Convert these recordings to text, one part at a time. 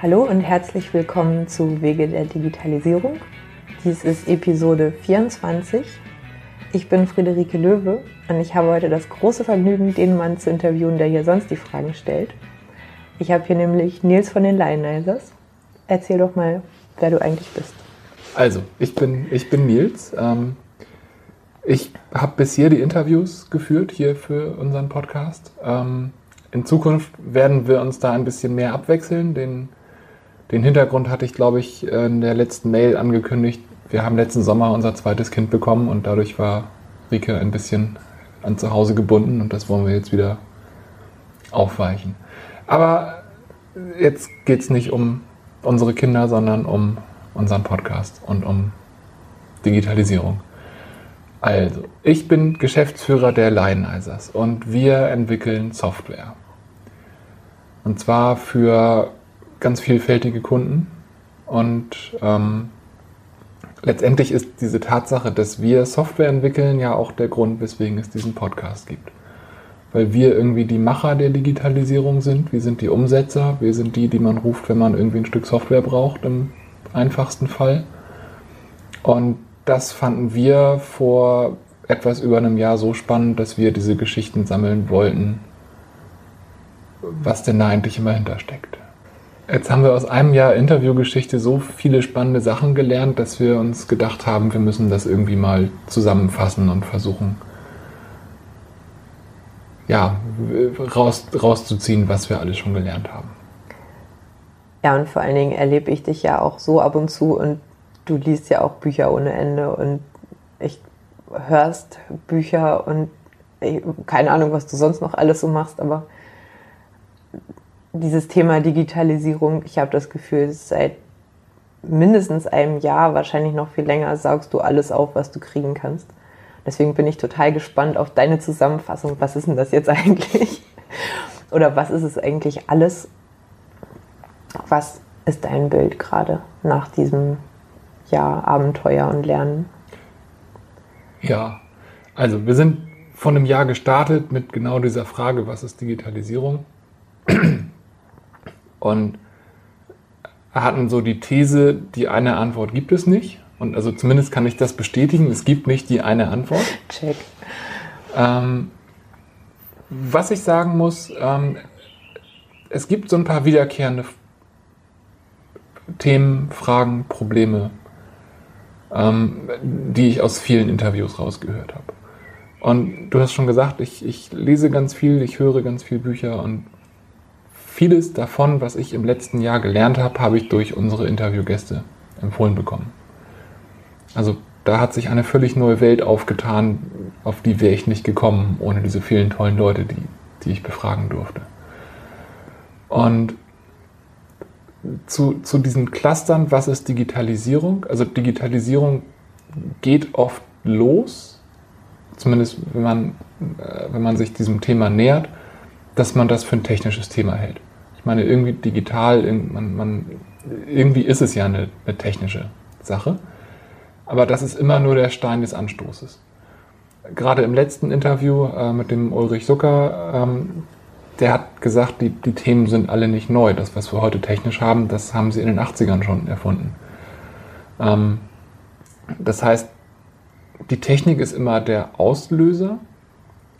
Hallo und herzlich willkommen zu Wege der Digitalisierung. Dies ist Episode 24. Ich bin Friederike Löwe und ich habe heute das große Vergnügen, den Mann zu interviewen, der hier sonst die Fragen stellt. Ich habe hier nämlich Nils von den Lionizers. Erzähl doch mal, wer du eigentlich bist. Also, ich bin, ich bin Nils. Ähm, ich habe bisher die Interviews geführt hier für unseren Podcast. Ähm, in Zukunft werden wir uns da ein bisschen mehr abwechseln. Den den Hintergrund hatte ich, glaube ich, in der letzten Mail angekündigt. Wir haben letzten Sommer unser zweites Kind bekommen und dadurch war Rike ein bisschen an zu Hause gebunden und das wollen wir jetzt wieder aufweichen. Aber jetzt geht es nicht um unsere Kinder, sondern um unseren Podcast und um Digitalisierung. Also, ich bin Geschäftsführer der Lionizers und wir entwickeln Software. Und zwar für ganz vielfältige Kunden und ähm, letztendlich ist diese Tatsache, dass wir Software entwickeln, ja auch der Grund, weswegen es diesen Podcast gibt. Weil wir irgendwie die Macher der Digitalisierung sind, wir sind die Umsetzer, wir sind die, die man ruft, wenn man irgendwie ein Stück Software braucht, im einfachsten Fall. Und das fanden wir vor etwas über einem Jahr so spannend, dass wir diese Geschichten sammeln wollten, was denn da eigentlich immer hintersteckt. Jetzt haben wir aus einem Jahr Interviewgeschichte so viele spannende Sachen gelernt, dass wir uns gedacht haben, wir müssen das irgendwie mal zusammenfassen und versuchen, ja, raus, rauszuziehen, was wir alles schon gelernt haben. Ja, und vor allen Dingen erlebe ich dich ja auch so ab und zu und du liest ja auch Bücher ohne Ende und ich hörst Bücher und ich, keine Ahnung, was du sonst noch alles so machst, aber dieses Thema Digitalisierung, ich habe das Gefühl, seit mindestens einem Jahr, wahrscheinlich noch viel länger, saugst du alles auf, was du kriegen kannst. Deswegen bin ich total gespannt auf deine Zusammenfassung. Was ist denn das jetzt eigentlich? Oder was ist es eigentlich alles? Was ist dein Bild gerade nach diesem Jahr Abenteuer und Lernen? Ja, also wir sind von einem Jahr gestartet mit genau dieser Frage, was ist Digitalisierung? Und hatten so die These, die eine Antwort gibt es nicht. Und also zumindest kann ich das bestätigen, es gibt nicht die eine Antwort. Check. Ähm, was ich sagen muss, ähm, es gibt so ein paar wiederkehrende Themen, Fragen, Probleme, ähm, die ich aus vielen Interviews rausgehört habe. Und du hast schon gesagt, ich, ich lese ganz viel, ich höre ganz viel Bücher und vieles davon, was ich im letzten Jahr gelernt habe, habe ich durch unsere Interviewgäste empfohlen bekommen. Also da hat sich eine völlig neue Welt aufgetan, auf die wäre ich nicht gekommen, ohne diese vielen tollen Leute, die, die ich befragen durfte. Und zu, zu diesen Clustern, was ist Digitalisierung? Also Digitalisierung geht oft los, zumindest wenn man, äh, wenn man sich diesem Thema nähert, dass man das für ein technisches Thema hält meine, irgendwie digital, man, man, irgendwie ist es ja eine, eine technische Sache. Aber das ist immer nur der Stein des Anstoßes. Gerade im letzten Interview äh, mit dem Ulrich Zucker, ähm, der hat gesagt, die, die Themen sind alle nicht neu. Das, was wir heute technisch haben, das haben sie in den 80ern schon erfunden. Ähm, das heißt, die Technik ist immer der Auslöser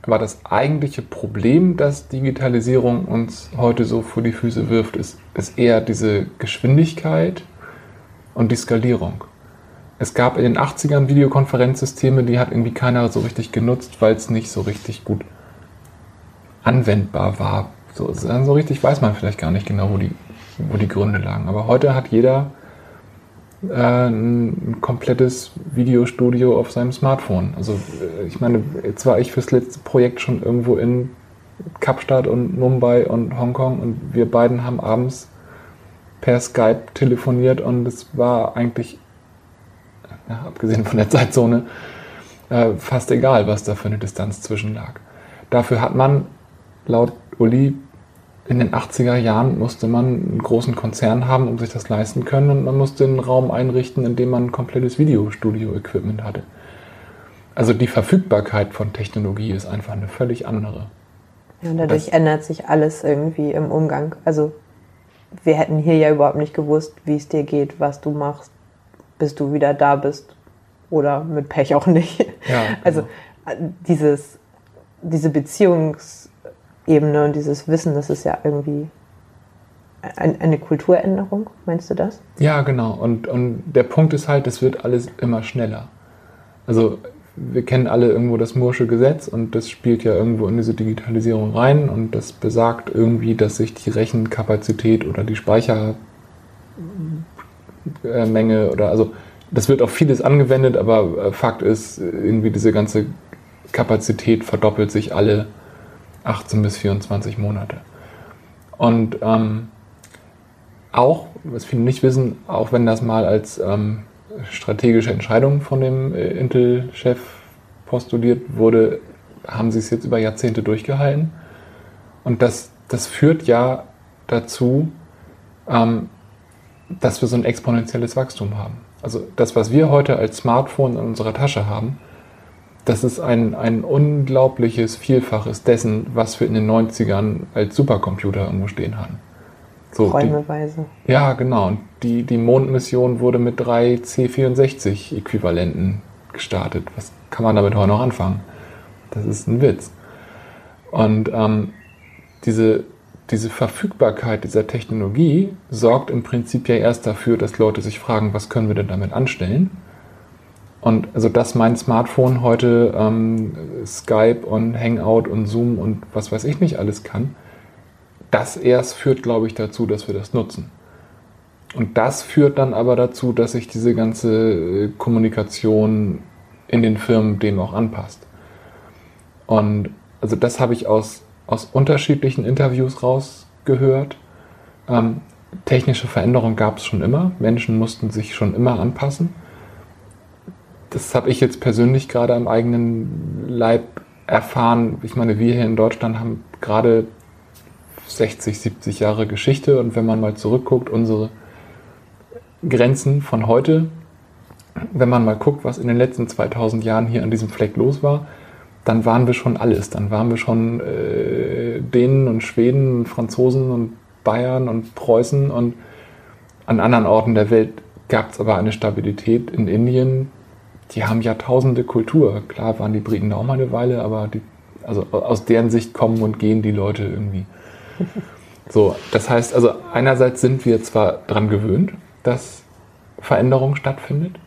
aber das eigentliche Problem, das Digitalisierung uns heute so vor die Füße wirft, ist, ist eher diese Geschwindigkeit und die Skalierung. Es gab in den 80ern Videokonferenzsysteme, die hat irgendwie keiner so richtig genutzt, weil es nicht so richtig gut anwendbar war. So, so richtig weiß man vielleicht gar nicht genau, wo die, wo die Gründe lagen. Aber heute hat jeder äh, ein komplettes Videostudio auf seinem Smartphone. Also äh, ich meine, jetzt war ich fürs letzte Projekt schon irgendwo in Kapstadt und Mumbai und Hongkong und wir beiden haben abends per Skype telefoniert und es war eigentlich, ja, abgesehen von der Zeitzone, äh, fast egal, was da für eine Distanz zwischen lag. Dafür hat man laut Uli in den 80er Jahren musste man einen großen Konzern haben, um sich das leisten können und man musste einen Raum einrichten, in dem man ein komplettes Videostudio-Equipment hatte. Also die Verfügbarkeit von Technologie ist einfach eine völlig andere. Ja, und dadurch das, ändert sich alles irgendwie im Umgang. Also wir hätten hier ja überhaupt nicht gewusst, wie es dir geht, was du machst, bis du wieder da bist. Oder mit Pech auch nicht. Ja, genau. Also dieses, diese Beziehungsebene und dieses Wissen, das ist ja irgendwie eine Kulturänderung, meinst du das? Ja, genau. Und, und der Punkt ist halt, es wird alles immer schneller. Also wir kennen alle irgendwo das Mursche Gesetz und das spielt ja irgendwo in diese Digitalisierung rein und das besagt irgendwie, dass sich die Rechenkapazität oder die Speichermenge oder also das wird auf vieles angewendet, aber äh, Fakt ist, irgendwie diese ganze Kapazität verdoppelt sich alle 18 bis 24 Monate. Und ähm, auch, was viele nicht wissen, auch wenn das mal als ähm, strategische Entscheidung von dem äh, Intel-Chef postuliert wurde, haben sie es jetzt über Jahrzehnte durchgehalten. Und das, das führt ja dazu, ähm, dass wir so ein exponentielles Wachstum haben. Also das, was wir heute als Smartphone in unserer Tasche haben, das ist ein, ein unglaubliches Vielfaches dessen, was wir in den 90ern als Supercomputer irgendwo stehen hatten. So, Räumeweise. Die, ja, genau. Und die, die Mondmission wurde mit drei C64-Äquivalenten gestartet. Was kann man damit heute noch anfangen? Das ist ein Witz. Und ähm, diese, diese Verfügbarkeit dieser Technologie sorgt im Prinzip ja erst dafür, dass Leute sich fragen, was können wir denn damit anstellen? Und also dass mein Smartphone heute ähm, Skype und Hangout und Zoom und was weiß ich nicht alles kann, das erst führt, glaube ich, dazu, dass wir das nutzen. Und das führt dann aber dazu, dass sich diese ganze äh, Kommunikation in den Firmen dem auch anpasst. Und also das habe ich aus, aus unterschiedlichen Interviews rausgehört. Ähm, technische Veränderungen gab es schon immer. Menschen mussten sich schon immer anpassen. Das habe ich jetzt persönlich gerade am eigenen Leib erfahren. Ich meine, wir hier in Deutschland haben gerade 60, 70 Jahre Geschichte und wenn man mal zurückguckt, unsere Grenzen von heute, wenn man mal guckt, was in den letzten 2000 Jahren hier an diesem Fleck los war, dann waren wir schon alles. Dann waren wir schon äh, Dänen und Schweden und Franzosen und Bayern und Preußen und an anderen Orten der Welt gab es aber eine Stabilität in Indien. Die haben Jahrtausende Kultur. Klar waren die Briten auch mal eine Weile, aber die, also aus deren Sicht kommen und gehen die Leute irgendwie. So, das heißt also, einerseits sind wir zwar daran gewöhnt, dass Veränderung stattfindet,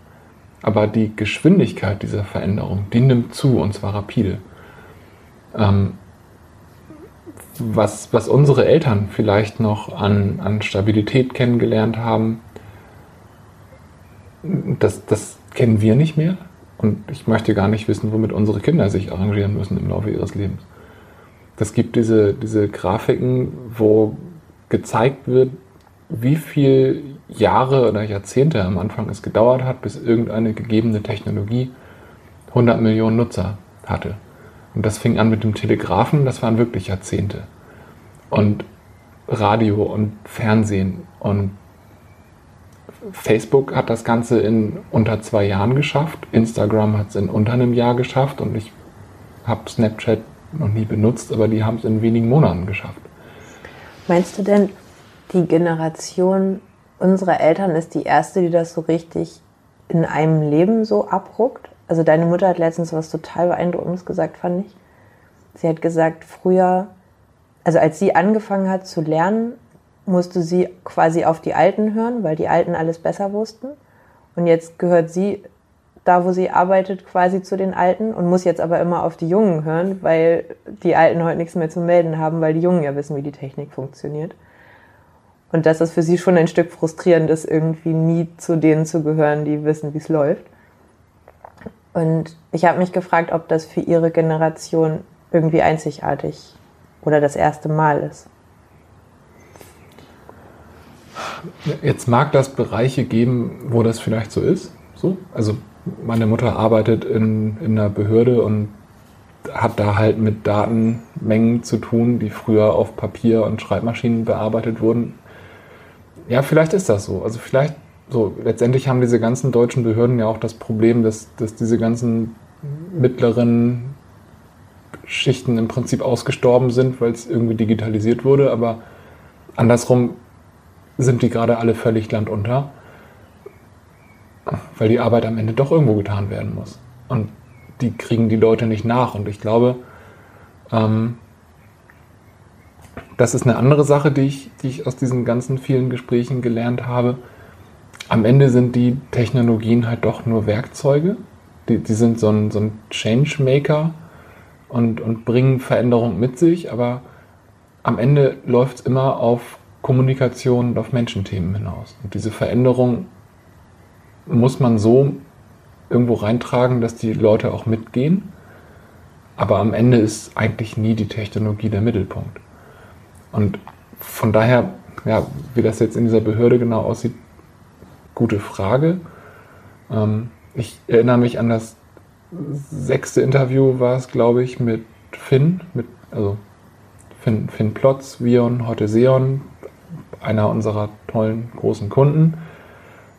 aber die Geschwindigkeit dieser Veränderung, die nimmt zu und zwar rapide. Ähm, was, was unsere Eltern vielleicht noch an, an Stabilität kennengelernt haben, das, das kennen wir nicht mehr. Und ich möchte gar nicht wissen, womit unsere Kinder sich arrangieren müssen im Laufe ihres Lebens. Es gibt diese, diese Grafiken, wo gezeigt wird, wie viele Jahre oder Jahrzehnte am Anfang es gedauert hat, bis irgendeine gegebene Technologie 100 Millionen Nutzer hatte. Und das fing an mit dem Telegrafen, das waren wirklich Jahrzehnte. Und Radio und Fernsehen und Facebook hat das Ganze in unter zwei Jahren geschafft. Instagram hat es in unter einem Jahr geschafft und ich habe Snapchat noch nie benutzt, aber die haben es in wenigen Monaten geschafft. Meinst du denn, die Generation unserer Eltern ist die erste, die das so richtig in einem Leben so abruckt? Also deine Mutter hat letztens was total beeindruckendes gesagt, fand ich. Sie hat gesagt, früher, also als sie angefangen hat zu lernen, musste sie quasi auf die Alten hören, weil die Alten alles besser wussten. Und jetzt gehört sie da, wo sie arbeitet, quasi zu den Alten und muss jetzt aber immer auf die Jungen hören, weil die Alten heute nichts mehr zu melden haben, weil die Jungen ja wissen, wie die Technik funktioniert. Und dass das für sie schon ein Stück frustrierend ist, irgendwie nie zu denen zu gehören, die wissen, wie es läuft. Und ich habe mich gefragt, ob das für ihre Generation irgendwie einzigartig oder das erste Mal ist. Jetzt mag das Bereiche geben, wo das vielleicht so ist. So. Also meine Mutter arbeitet in, in einer Behörde und hat da halt mit Datenmengen zu tun, die früher auf Papier und Schreibmaschinen bearbeitet wurden. Ja, vielleicht ist das so. Also vielleicht so, letztendlich haben diese ganzen deutschen Behörden ja auch das Problem, dass, dass diese ganzen mittleren Schichten im Prinzip ausgestorben sind, weil es irgendwie digitalisiert wurde. Aber andersrum sind die gerade alle völlig landunter, weil die Arbeit am Ende doch irgendwo getan werden muss. Und die kriegen die Leute nicht nach. Und ich glaube, ähm, das ist eine andere Sache, die ich, die ich aus diesen ganzen vielen Gesprächen gelernt habe. Am Ende sind die Technologien halt doch nur Werkzeuge. Die, die sind so ein, so ein Changemaker und, und bringen Veränderung mit sich, aber am Ende läuft es immer auf Kommunikation und auf Menschenthemen hinaus. Und diese Veränderung muss man so irgendwo reintragen, dass die Leute auch mitgehen. Aber am Ende ist eigentlich nie die Technologie der Mittelpunkt. Und von daher, ja, wie das jetzt in dieser Behörde genau aussieht, gute Frage. Ähm, ich erinnere mich an das sechste Interview, war es, glaube ich, mit Finn, mit, also Finn, Finn Plotz, Vion, heute Seon, einer unserer tollen großen Kunden.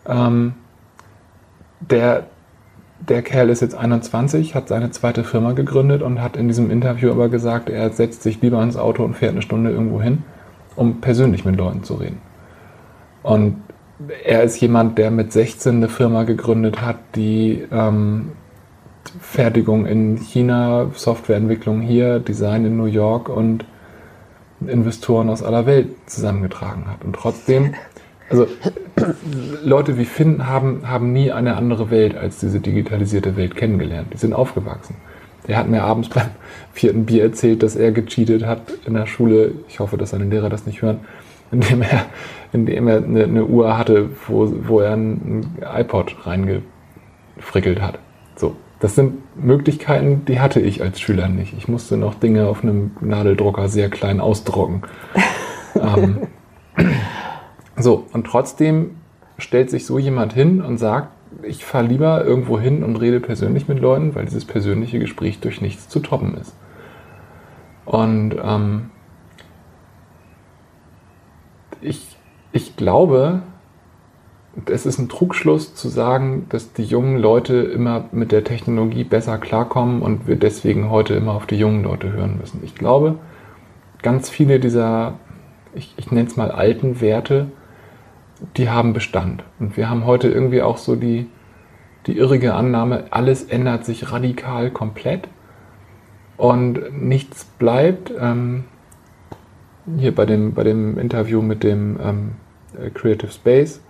Ähm, der, der Kerl ist jetzt 21, hat seine zweite Firma gegründet und hat in diesem Interview aber gesagt, er setzt sich lieber ins Auto und fährt eine Stunde irgendwo hin, um persönlich mit Leuten zu reden. Und er ist jemand, der mit 16 eine Firma gegründet hat, die ähm, Fertigung in China, Softwareentwicklung hier, Design in New York und Investoren aus aller Welt zusammengetragen hat. Und trotzdem also Leute wie Finn haben, haben nie eine andere Welt als diese digitalisierte Welt kennengelernt. Die sind aufgewachsen. Er hat mir abends beim vierten Bier erzählt, dass er gecheatet hat in der Schule. Ich hoffe, dass seine Lehrer das nicht hören. Indem er, indem er eine, eine Uhr hatte, wo, wo er ein iPod reingefrickelt hat. So. Das sind Möglichkeiten, die hatte ich als Schüler nicht. Ich musste noch Dinge auf einem Nadeldrucker sehr klein ausdrucken. ähm, so, und trotzdem stellt sich so jemand hin und sagt, ich fahre lieber irgendwo hin und rede persönlich mit Leuten, weil dieses persönliche Gespräch durch nichts zu toppen ist. Und ähm, ich, ich glaube, es ist ein Trugschluss zu sagen, dass die jungen Leute immer mit der Technologie besser klarkommen und wir deswegen heute immer auf die jungen Leute hören müssen. Ich glaube, ganz viele dieser, ich, ich nenne es mal alten Werte, die haben Bestand. Und wir haben heute irgendwie auch so die, die irrige Annahme, alles ändert sich radikal komplett und nichts bleibt. Ähm, hier bei dem, bei dem Interview mit dem ähm, äh, Creative Space,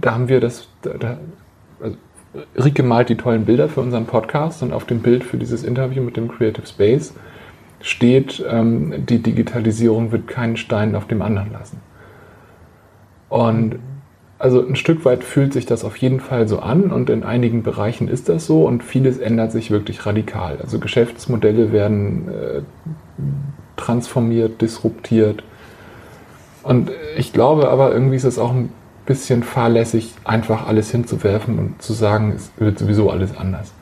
da haben wir das, da, also Rike malt die tollen Bilder für unseren Podcast und auf dem Bild für dieses Interview mit dem Creative Space steht, ähm, die Digitalisierung wird keinen Stein auf dem anderen lassen. Und also ein Stück weit fühlt sich das auf jeden Fall so an und in einigen Bereichen ist das so und vieles ändert sich wirklich radikal. Also Geschäftsmodelle werden äh, transformiert, disruptiert. Und ich glaube aber irgendwie ist es auch ein bisschen fahrlässig, einfach alles hinzuwerfen und zu sagen, es wird sowieso alles anders.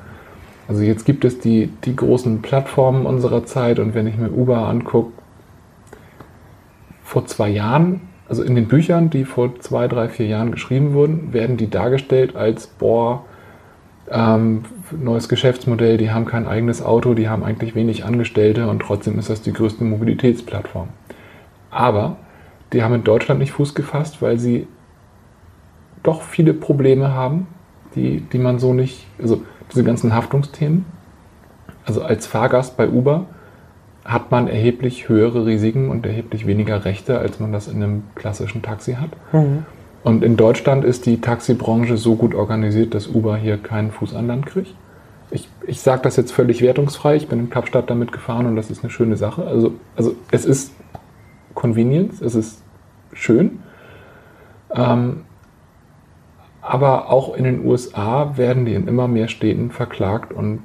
Also jetzt gibt es die, die großen Plattformen unserer Zeit und wenn ich mir Uber angucke, vor zwei Jahren also in den Büchern, die vor zwei, drei, vier Jahren geschrieben wurden, werden die dargestellt als, boah, ähm, neues Geschäftsmodell, die haben kein eigenes Auto, die haben eigentlich wenig Angestellte und trotzdem ist das die größte Mobilitätsplattform. Aber die haben in Deutschland nicht Fuß gefasst, weil sie doch viele Probleme haben, die, die man so nicht, also diese ganzen Haftungsthemen. Also als Fahrgast bei Uber hat man erheblich höhere Risiken und erheblich weniger Rechte, als man das in einem klassischen Taxi hat. Mhm. Und in Deutschland ist die Taxibranche so gut organisiert, dass Uber hier keinen Fuß an Land kriegt. Ich, ich sage das jetzt völlig wertungsfrei. Ich bin in Kapstadt damit gefahren und das ist eine schöne Sache. Also, also es ist Convenience, es ist schön. Ähm, aber auch in den USA werden die in immer mehr Städten verklagt und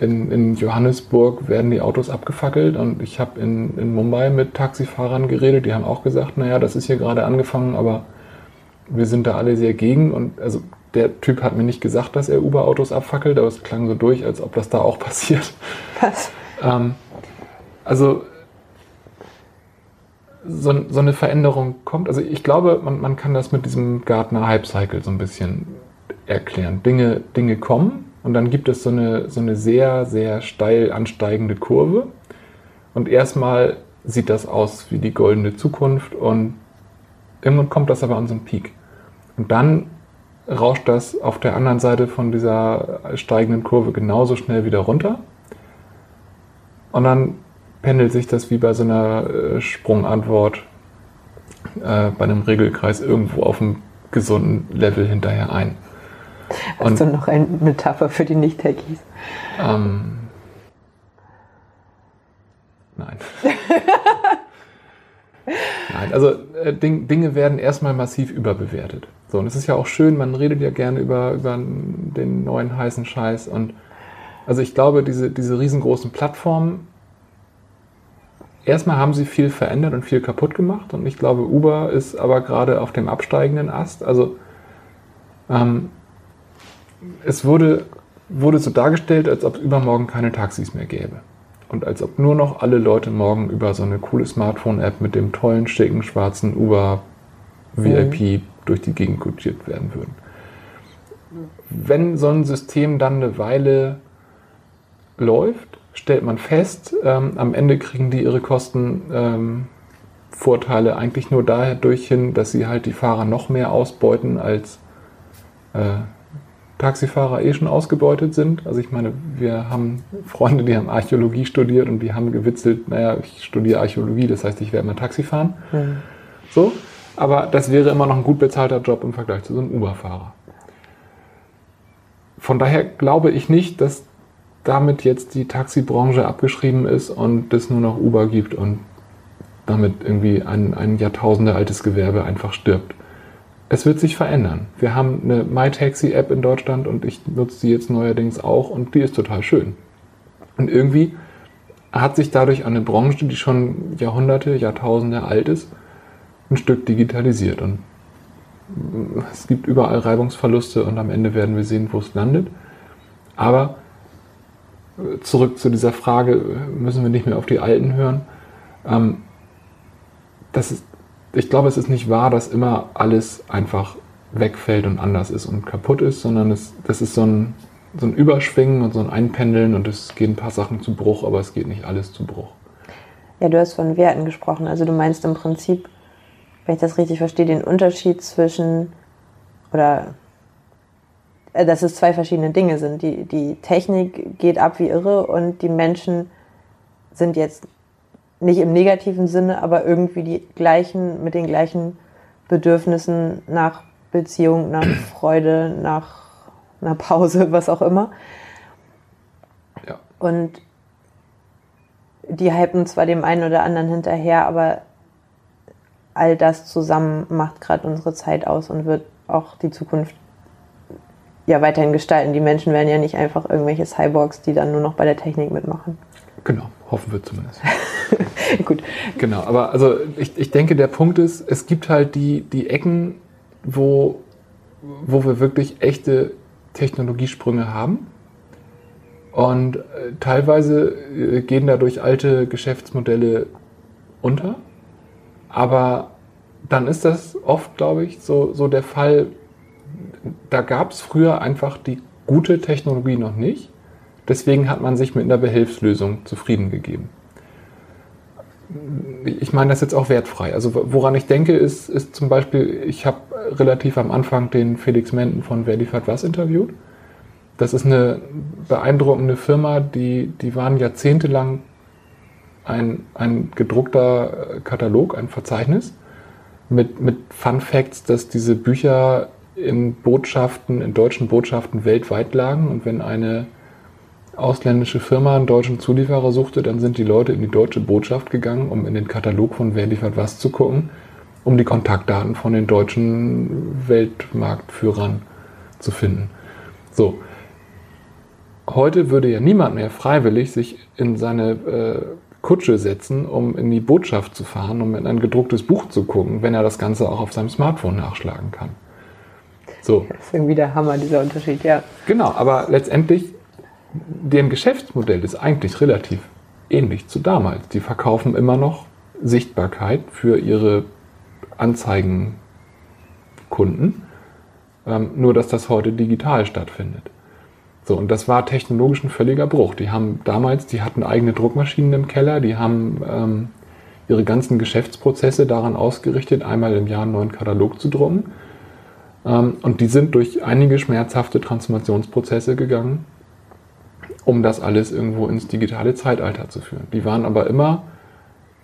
in, in Johannesburg werden die Autos abgefackelt und ich habe in, in Mumbai mit Taxifahrern geredet, die haben auch gesagt, naja, das ist hier gerade angefangen, aber wir sind da alle sehr gegen und also der Typ hat mir nicht gesagt, dass er Uber-Autos abfackelt, aber es klang so durch, als ob das da auch passiert. Was? Ähm, also so, so, eine Veränderung kommt. Also ich glaube, man, man kann das mit diesem Gartner Hype Cycle so ein bisschen erklären. Dinge, Dinge kommen und dann gibt es so eine, so eine sehr, sehr steil ansteigende Kurve. Und erstmal sieht das aus wie die goldene Zukunft und Irgendwann kommt das aber an so einen Peak. Und dann rauscht das auf der anderen Seite von dieser steigenden Kurve genauso schnell wieder runter. Und dann pendelt sich das wie bei so einer äh, Sprungantwort äh, bei einem Regelkreis irgendwo auf einem gesunden Level hinterher ein. Hast Und, du noch eine Metapher für die Nicht-Techies? Ähm, nein. nein, also äh, Ding, Dinge werden erstmal massiv überbewertet. So, und es ist ja auch schön, man redet ja gerne über, über den neuen heißen Scheiß. Und also ich glaube, diese, diese riesengroßen Plattformen, erstmal haben sie viel verändert und viel kaputt gemacht. Und ich glaube, Uber ist aber gerade auf dem absteigenden Ast. Also ähm, es wurde, wurde so dargestellt, als ob es übermorgen keine Taxis mehr gäbe. Und als ob nur noch alle Leute morgen über so eine coole Smartphone-App mit dem tollen, schicken, schwarzen Uber VIP mhm durch die Gegend kutschiert werden würden. Wenn so ein System dann eine Weile läuft, stellt man fest, ähm, am Ende kriegen die ihre Kostenvorteile ähm, eigentlich nur dadurch hin, dass sie halt die Fahrer noch mehr ausbeuten, als äh, Taxifahrer eh schon ausgebeutet sind. Also ich meine, wir haben Freunde, die haben Archäologie studiert und die haben gewitzelt, naja, ich studiere Archäologie, das heißt, ich werde mal Taxi fahren. Mhm. So, aber das wäre immer noch ein gut bezahlter Job im Vergleich zu so einem Uber-Fahrer. Von daher glaube ich nicht, dass damit jetzt die Taxibranche abgeschrieben ist und es nur noch Uber gibt und damit irgendwie ein, ein Jahrtausende altes Gewerbe einfach stirbt. Es wird sich verändern. Wir haben eine MyTaxi-App in Deutschland und ich nutze sie jetzt neuerdings auch und die ist total schön. Und irgendwie hat sich dadurch eine Branche, die schon Jahrhunderte, Jahrtausende alt ist, ein Stück digitalisiert. Und es gibt überall Reibungsverluste und am Ende werden wir sehen, wo es landet. Aber zurück zu dieser Frage, müssen wir nicht mehr auf die Alten hören. Ähm, das ist, ich glaube, es ist nicht wahr, dass immer alles einfach wegfällt und anders ist und kaputt ist, sondern es, das ist so ein, so ein Überschwingen und so ein Einpendeln und es gehen ein paar Sachen zu Bruch, aber es geht nicht alles zu Bruch. Ja, du hast von Werten gesprochen. Also du meinst im Prinzip, wenn ich das richtig verstehe, den Unterschied zwischen oder dass es zwei verschiedene Dinge sind. Die, die Technik geht ab wie irre und die Menschen sind jetzt nicht im negativen Sinne, aber irgendwie die gleichen, mit den gleichen Bedürfnissen nach Beziehung, nach Freude, nach einer Pause, was auch immer. Ja. Und die hypen zwar dem einen oder anderen hinterher, aber all das zusammen macht gerade unsere Zeit aus und wird auch die Zukunft ja weiterhin gestalten. Die Menschen werden ja nicht einfach irgendwelche Cyborgs, die dann nur noch bei der Technik mitmachen. Genau, hoffen wir zumindest. Gut. Genau, aber also ich, ich denke, der Punkt ist, es gibt halt die, die Ecken, wo, wo wir wirklich echte Technologiesprünge haben. Und äh, teilweise äh, gehen dadurch alte Geschäftsmodelle unter. Aber dann ist das oft, glaube ich, so, so der Fall, da gab es früher einfach die gute Technologie noch nicht. Deswegen hat man sich mit einer Behelfslösung zufrieden gegeben. Ich meine das jetzt auch wertfrei. Also woran ich denke, ist, ist zum Beispiel, ich habe relativ am Anfang den Felix Menden von Wer liefert was interviewt. Das ist eine beeindruckende Firma, die, die waren jahrzehntelang ein, ein gedruckter Katalog, ein Verzeichnis mit, mit Fun Facts, dass diese Bücher in Botschaften, in deutschen Botschaften weltweit lagen und wenn eine ausländische Firma einen deutschen Zulieferer suchte, dann sind die Leute in die deutsche Botschaft gegangen, um in den Katalog von Wer liefert was zu gucken, um die Kontaktdaten von den deutschen Weltmarktführern zu finden. So. Heute würde ja niemand mehr freiwillig sich in seine äh, Kutsche setzen, um in die Botschaft zu fahren, um in ein gedrucktes Buch zu gucken, wenn er das Ganze auch auf seinem Smartphone nachschlagen kann. So. Das ist irgendwie der Hammer, dieser Unterschied, ja. Genau, aber letztendlich, deren Geschäftsmodell ist eigentlich relativ ähnlich zu damals. Die verkaufen immer noch Sichtbarkeit für ihre Anzeigenkunden, ähm, nur dass das heute digital stattfindet. So, und das war technologisch ein völliger Bruch. Die haben damals, die hatten eigene Druckmaschinen im Keller, die haben ähm, ihre ganzen Geschäftsprozesse daran ausgerichtet, einmal im Jahr einen neuen Katalog zu drucken. Ähm, und die sind durch einige schmerzhafte Transformationsprozesse gegangen, um das alles irgendwo ins digitale Zeitalter zu führen. Die waren aber immer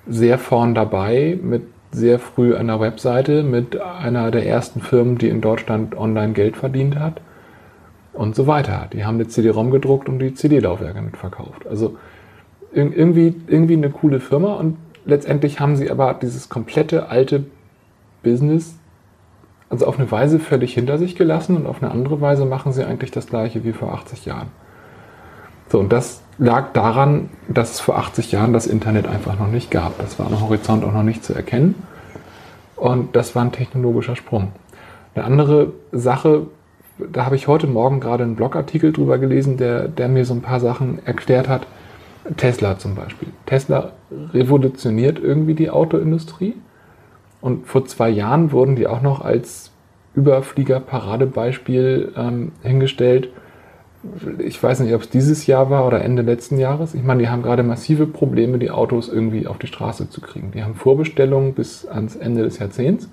sehr vorn dabei mit sehr früh einer Webseite, mit einer der ersten Firmen, die in Deutschland online Geld verdient hat und so weiter. Die haben eine CD-ROM gedruckt und die CD-Laufwerke mitverkauft. Also irgendwie, irgendwie eine coole Firma und letztendlich haben sie aber dieses komplette alte Business also auf eine Weise völlig hinter sich gelassen und auf eine andere Weise machen sie eigentlich das gleiche wie vor 80 Jahren. So, und das lag daran, dass es vor 80 Jahren das Internet einfach noch nicht gab. Das war am Horizont auch noch nicht zu erkennen. Und das war ein technologischer Sprung. Eine andere Sache, da habe ich heute Morgen gerade einen Blogartikel drüber gelesen, der, der mir so ein paar Sachen erklärt hat. Tesla zum Beispiel. Tesla revolutioniert irgendwie die Autoindustrie. Und vor zwei Jahren wurden die auch noch als Überflieger-Paradebeispiel ähm, hingestellt ich weiß nicht, ob es dieses Jahr war oder Ende letzten Jahres. Ich meine, die haben gerade massive Probleme, die Autos irgendwie auf die Straße zu kriegen. Die haben Vorbestellungen bis ans Ende des Jahrzehnts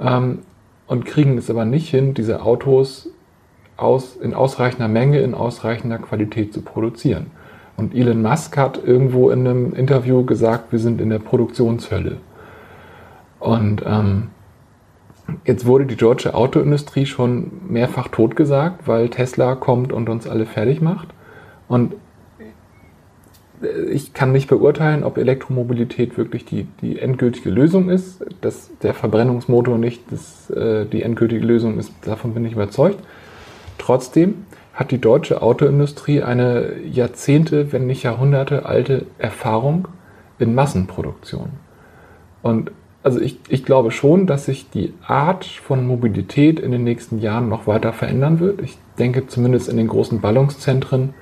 ähm, und kriegen es aber nicht hin, diese Autos aus, in ausreichender Menge, in ausreichender Qualität zu produzieren. Und Elon Musk hat irgendwo in einem Interview gesagt, wir sind in der Produktionshölle. Und ähm, Jetzt wurde die deutsche Autoindustrie schon mehrfach totgesagt, weil Tesla kommt und uns alle fertig macht. Und ich kann nicht beurteilen, ob Elektromobilität wirklich die, die endgültige Lösung ist. Dass der Verbrennungsmotor nicht das, äh, die endgültige Lösung ist, davon bin ich überzeugt. Trotzdem hat die deutsche Autoindustrie eine Jahrzehnte, wenn nicht Jahrhunderte alte Erfahrung in Massenproduktion. Und also ich, ich glaube schon, dass sich die Art von Mobilität in den nächsten Jahren noch weiter verändern wird. Ich denke zumindest in den großen Ballungszentren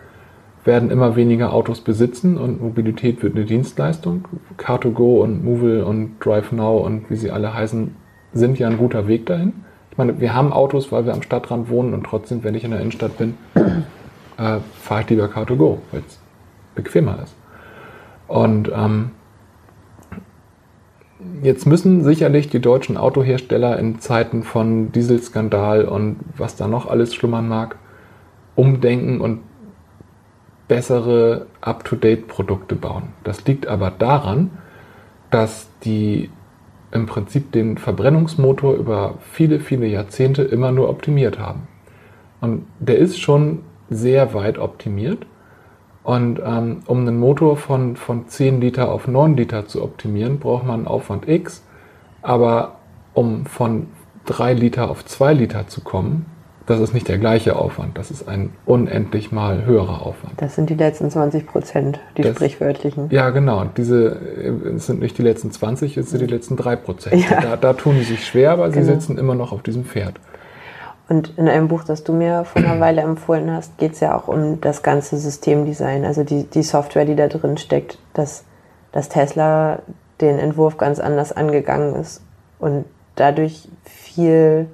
werden immer weniger Autos besitzen und Mobilität wird eine Dienstleistung. Car2Go und Movil und DriveNow und wie sie alle heißen, sind ja ein guter Weg dahin. Ich meine, wir haben Autos, weil wir am Stadtrand wohnen und trotzdem, wenn ich in der Innenstadt bin, äh, fahre ich lieber Car2Go, weil es bequemer ist. Und ähm, Jetzt müssen sicherlich die deutschen Autohersteller in Zeiten von Dieselskandal und was da noch alles schlummern mag, umdenken und bessere Up-to-Date-Produkte bauen. Das liegt aber daran, dass die im Prinzip den Verbrennungsmotor über viele, viele Jahrzehnte immer nur optimiert haben. Und der ist schon sehr weit optimiert. Und ähm, um einen Motor von, von 10 Liter auf 9 Liter zu optimieren, braucht man einen Aufwand X. Aber um von 3 Liter auf 2 Liter zu kommen, das ist nicht der gleiche Aufwand. Das ist ein unendlich mal höherer Aufwand. Das sind die letzten 20 Prozent, die das, sprichwörtlichen. Ja, genau. Diese es sind nicht die letzten 20, es sind die letzten 3 Prozent. Ja. Da, da, tun sie sich schwer, aber genau. sie sitzen immer noch auf diesem Pferd. Und in einem Buch, das du mir vor einer Weile empfohlen hast, geht es ja auch um das ganze Systemdesign, also die, die Software, die da drin steckt, dass, dass Tesla den Entwurf ganz anders angegangen ist und dadurch viel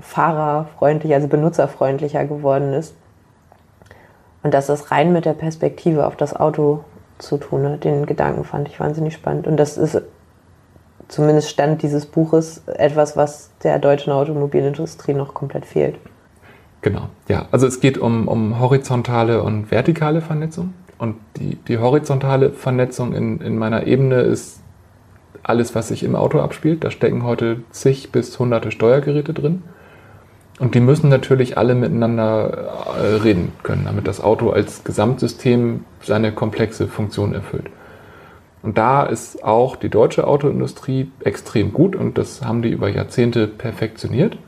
fahrerfreundlicher, also benutzerfreundlicher geworden ist. Und dass das rein mit der Perspektive auf das Auto zu tun hat. Den Gedanken fand ich wahnsinnig spannend. Und das ist zumindest Stand dieses Buches etwas, was der deutschen Automobilindustrie noch komplett fehlt. Genau, ja. Also es geht um, um horizontale und vertikale Vernetzung. Und die, die horizontale Vernetzung in, in meiner Ebene ist alles, was sich im Auto abspielt. Da stecken heute zig bis hunderte Steuergeräte drin. Und die müssen natürlich alle miteinander äh, reden können, damit das Auto als Gesamtsystem seine komplexe Funktion erfüllt. Und da ist auch die deutsche Autoindustrie extrem gut und das haben die über Jahrzehnte perfektioniert.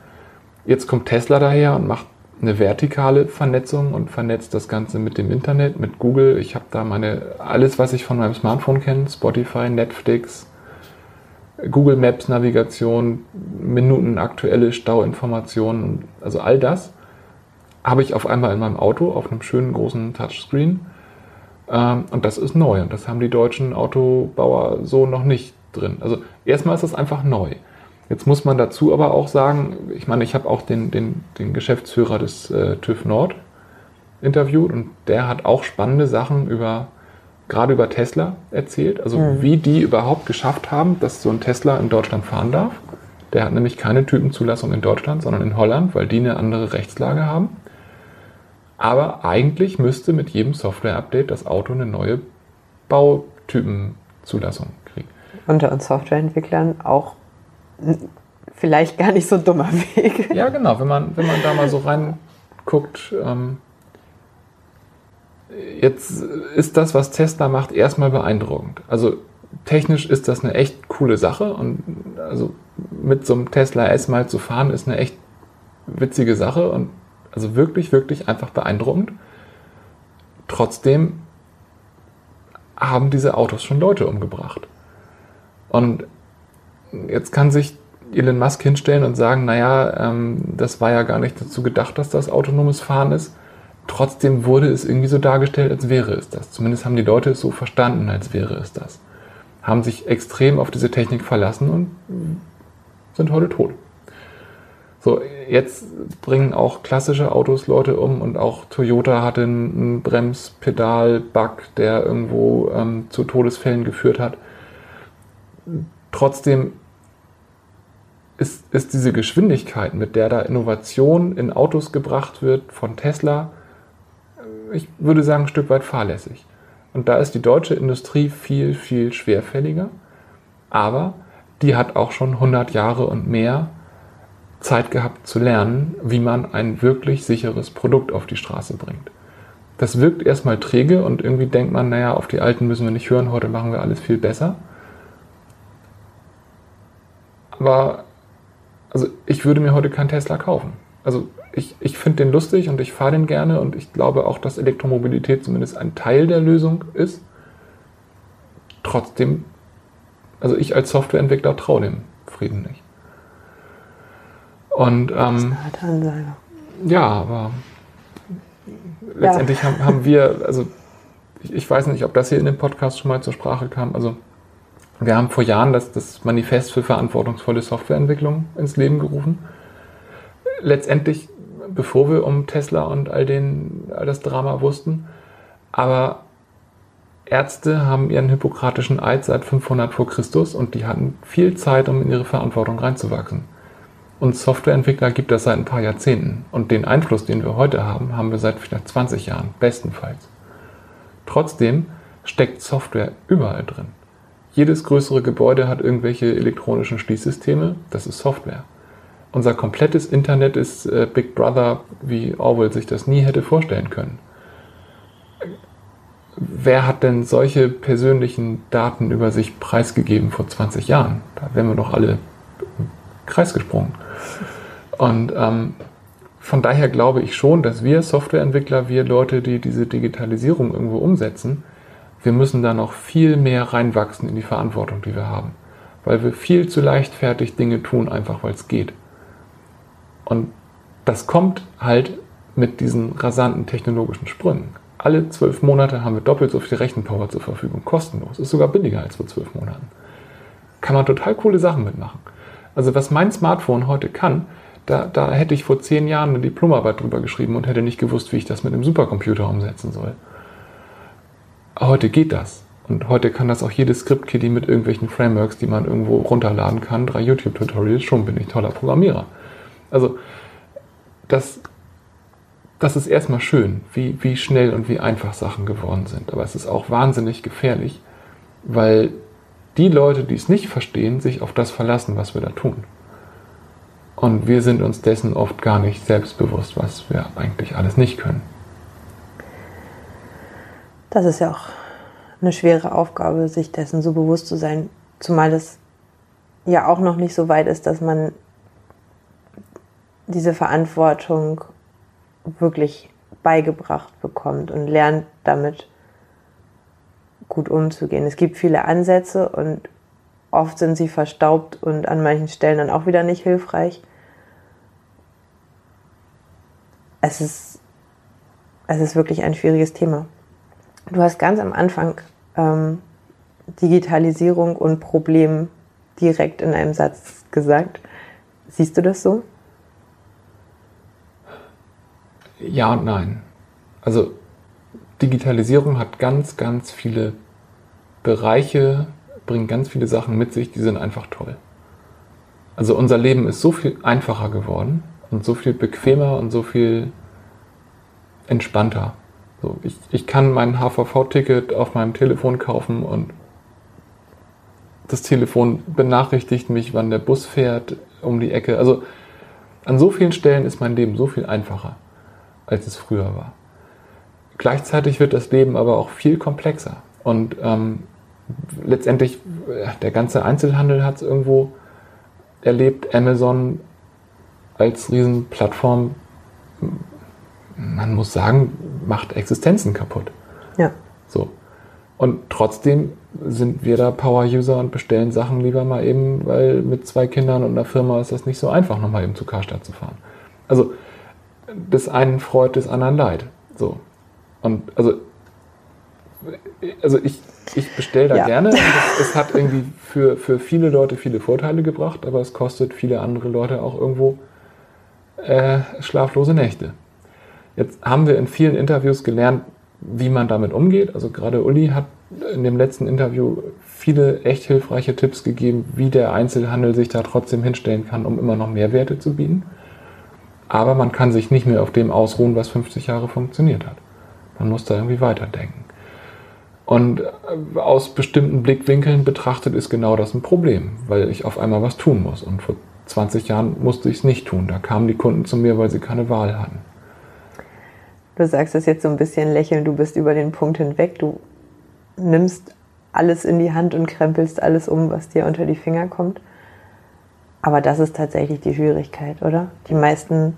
Jetzt kommt Tesla daher und macht eine vertikale Vernetzung und vernetzt das Ganze mit dem Internet, mit Google. Ich habe da meine alles, was ich von meinem Smartphone kenne, Spotify, Netflix, Google Maps Navigation, Minuten aktuelle Stauinformationen, also all das habe ich auf einmal in meinem Auto auf einem schönen großen Touchscreen und das ist neu und das haben die deutschen Autobauer so noch nicht drin. Also erstmal ist das einfach neu. Jetzt muss man dazu aber auch sagen, ich meine, ich habe auch den, den, den Geschäftsführer des äh, TÜV Nord interviewt und der hat auch spannende Sachen über gerade über Tesla erzählt, also mhm. wie die überhaupt geschafft haben, dass so ein Tesla in Deutschland fahren darf. Der hat nämlich keine Typenzulassung in Deutschland, sondern in Holland, weil die eine andere Rechtslage haben. Aber eigentlich müsste mit jedem Software-Update das Auto eine neue Bautypenzulassung kriegen. Unter uns Softwareentwicklern auch vielleicht gar nicht so ein dummer Weg. Ja, genau. Wenn man, wenn man da mal so reinguckt, ähm, jetzt ist das, was Tesla macht, erstmal beeindruckend. Also technisch ist das eine echt coole Sache und also mit so einem Tesla S mal zu fahren ist eine echt witzige Sache und also wirklich, wirklich einfach beeindruckend. Trotzdem haben diese Autos schon Leute umgebracht. Und jetzt kann sich Elon Musk hinstellen und sagen, naja, ähm, das war ja gar nicht dazu gedacht, dass das autonomes Fahren ist. Trotzdem wurde es irgendwie so dargestellt, als wäre es das. Zumindest haben die Leute es so verstanden, als wäre es das. Haben sich extrem auf diese Technik verlassen und sind heute tot. So, jetzt bringen auch klassische Autos Leute um und auch Toyota hatte einen Bremspedal-Bug, der irgendwo ähm, zu Todesfällen geführt hat. Trotzdem ist, ist diese Geschwindigkeit, mit der da Innovation in Autos gebracht wird von Tesla, ich würde sagen, ein Stück weit fahrlässig. Und da ist die deutsche Industrie viel, viel schwerfälliger. Aber die hat auch schon 100 Jahre und mehr Zeit gehabt zu lernen, wie man ein wirklich sicheres Produkt auf die Straße bringt. Das wirkt erstmal träge und irgendwie denkt man, naja, auf die Alten müssen wir nicht hören, heute machen wir alles viel besser. Aber also ich würde mir heute keinen Tesla kaufen. Also ich, ich finde den lustig und ich fahre den gerne und ich glaube auch, dass Elektromobilität zumindest ein Teil der Lösung ist. Trotzdem, also ich als Softwareentwickler traue dem Frieden nicht. Und ähm, ja, aber letztendlich ja. Haben, haben wir, also ich, ich weiß nicht, ob das hier in dem Podcast schon mal zur Sprache kam. Also wir haben vor Jahren das, das Manifest für verantwortungsvolle Softwareentwicklung ins Leben gerufen. Letztendlich, bevor wir um Tesla und all, den, all das Drama wussten. Aber Ärzte haben ihren hippokratischen Eid seit 500 vor Christus und die hatten viel Zeit, um in ihre Verantwortung reinzuwachsen. Und Softwareentwickler gibt das seit ein paar Jahrzehnten. Und den Einfluss, den wir heute haben, haben wir seit vielleicht 20 Jahren, bestenfalls. Trotzdem steckt Software überall drin. Jedes größere Gebäude hat irgendwelche elektronischen Schließsysteme. Das ist Software. Unser komplettes Internet ist äh, Big Brother, wie Orwell sich das nie hätte vorstellen können. Wer hat denn solche persönlichen Daten über sich preisgegeben vor 20 Jahren? Da wären wir doch alle im Kreis gesprungen. Und ähm, von daher glaube ich schon, dass wir Softwareentwickler, wir Leute, die diese Digitalisierung irgendwo umsetzen, wir müssen da noch viel mehr reinwachsen in die Verantwortung, die wir haben. Weil wir viel zu leichtfertig Dinge tun, einfach weil es geht. Und das kommt halt mit diesen rasanten technologischen Sprüngen. Alle zwölf Monate haben wir doppelt so viel Rechenpower zur Verfügung, kostenlos. Ist sogar billiger als vor zwölf Monaten. Kann man total coole Sachen mitmachen. Also was mein Smartphone heute kann, da, da hätte ich vor zehn Jahren eine Diplomarbeit drüber geschrieben und hätte nicht gewusst, wie ich das mit einem Supercomputer umsetzen soll. Heute geht das. Und heute kann das auch jedes Script-Kiddie mit irgendwelchen Frameworks, die man irgendwo runterladen kann, drei YouTube-Tutorials, schon bin ich toller Programmierer. Also, das, das ist erstmal schön, wie, wie schnell und wie einfach Sachen geworden sind. Aber es ist auch wahnsinnig gefährlich, weil die Leute, die es nicht verstehen, sich auf das verlassen, was wir da tun. Und wir sind uns dessen oft gar nicht selbstbewusst, was wir eigentlich alles nicht können. Das ist ja auch eine schwere Aufgabe, sich dessen so bewusst zu sein, zumal es ja auch noch nicht so weit ist, dass man diese Verantwortung wirklich beigebracht bekommt und lernt damit gut umzugehen. Es gibt viele Ansätze und oft sind sie verstaubt und an manchen Stellen dann auch wieder nicht hilfreich. Es ist, es ist wirklich ein schwieriges Thema. Du hast ganz am Anfang ähm, Digitalisierung und Problem direkt in einem Satz gesagt. Siehst du das so? Ja und nein. Also Digitalisierung hat ganz, ganz viele Bereiche, bringt ganz viele Sachen mit sich, die sind einfach toll. Also unser Leben ist so viel einfacher geworden und so viel bequemer und so viel entspannter. So, ich, ich kann mein HVV-Ticket auf meinem Telefon kaufen und das Telefon benachrichtigt mich, wann der Bus fährt um die Ecke. Also an so vielen Stellen ist mein Leben so viel einfacher, als es früher war. Gleichzeitig wird das Leben aber auch viel komplexer. Und ähm, letztendlich, der ganze Einzelhandel hat es irgendwo erlebt. Amazon als Riesenplattform, man muss sagen, macht Existenzen kaputt. Ja. So. Und trotzdem sind wir da Power-User und bestellen Sachen lieber mal eben, weil mit zwei Kindern und einer Firma ist das nicht so einfach, nochmal eben zu Karstadt zu fahren. Also, des einen freut, des anderen leid. So. Und also, also ich, ich bestelle da ja. gerne. Es, es, hat irgendwie für, für viele Leute viele Vorteile gebracht, aber es kostet viele andere Leute auch irgendwo äh, schlaflose Nächte. Jetzt haben wir in vielen Interviews gelernt, wie man damit umgeht. Also gerade Uli hat in dem letzten Interview viele echt hilfreiche Tipps gegeben, wie der Einzelhandel sich da trotzdem hinstellen kann, um immer noch Mehrwerte zu bieten. Aber man kann sich nicht mehr auf dem ausruhen, was 50 Jahre funktioniert hat. Man muss da irgendwie weiterdenken. Und äh, aus bestimmten Blickwinkeln betrachtet ist genau das ein Problem, weil ich auf einmal was tun muss. Und vor 20 Jahren musste ich es nicht tun. Da kamen die Kunden zu mir, weil sie keine Wahl hatten. Du sagst das jetzt so ein bisschen lächeln, du bist über den Punkt hinweg, du nimmst alles in die Hand und krempelst alles um, was dir unter die Finger kommt. Aber das ist tatsächlich die Schwierigkeit, oder? Die meisten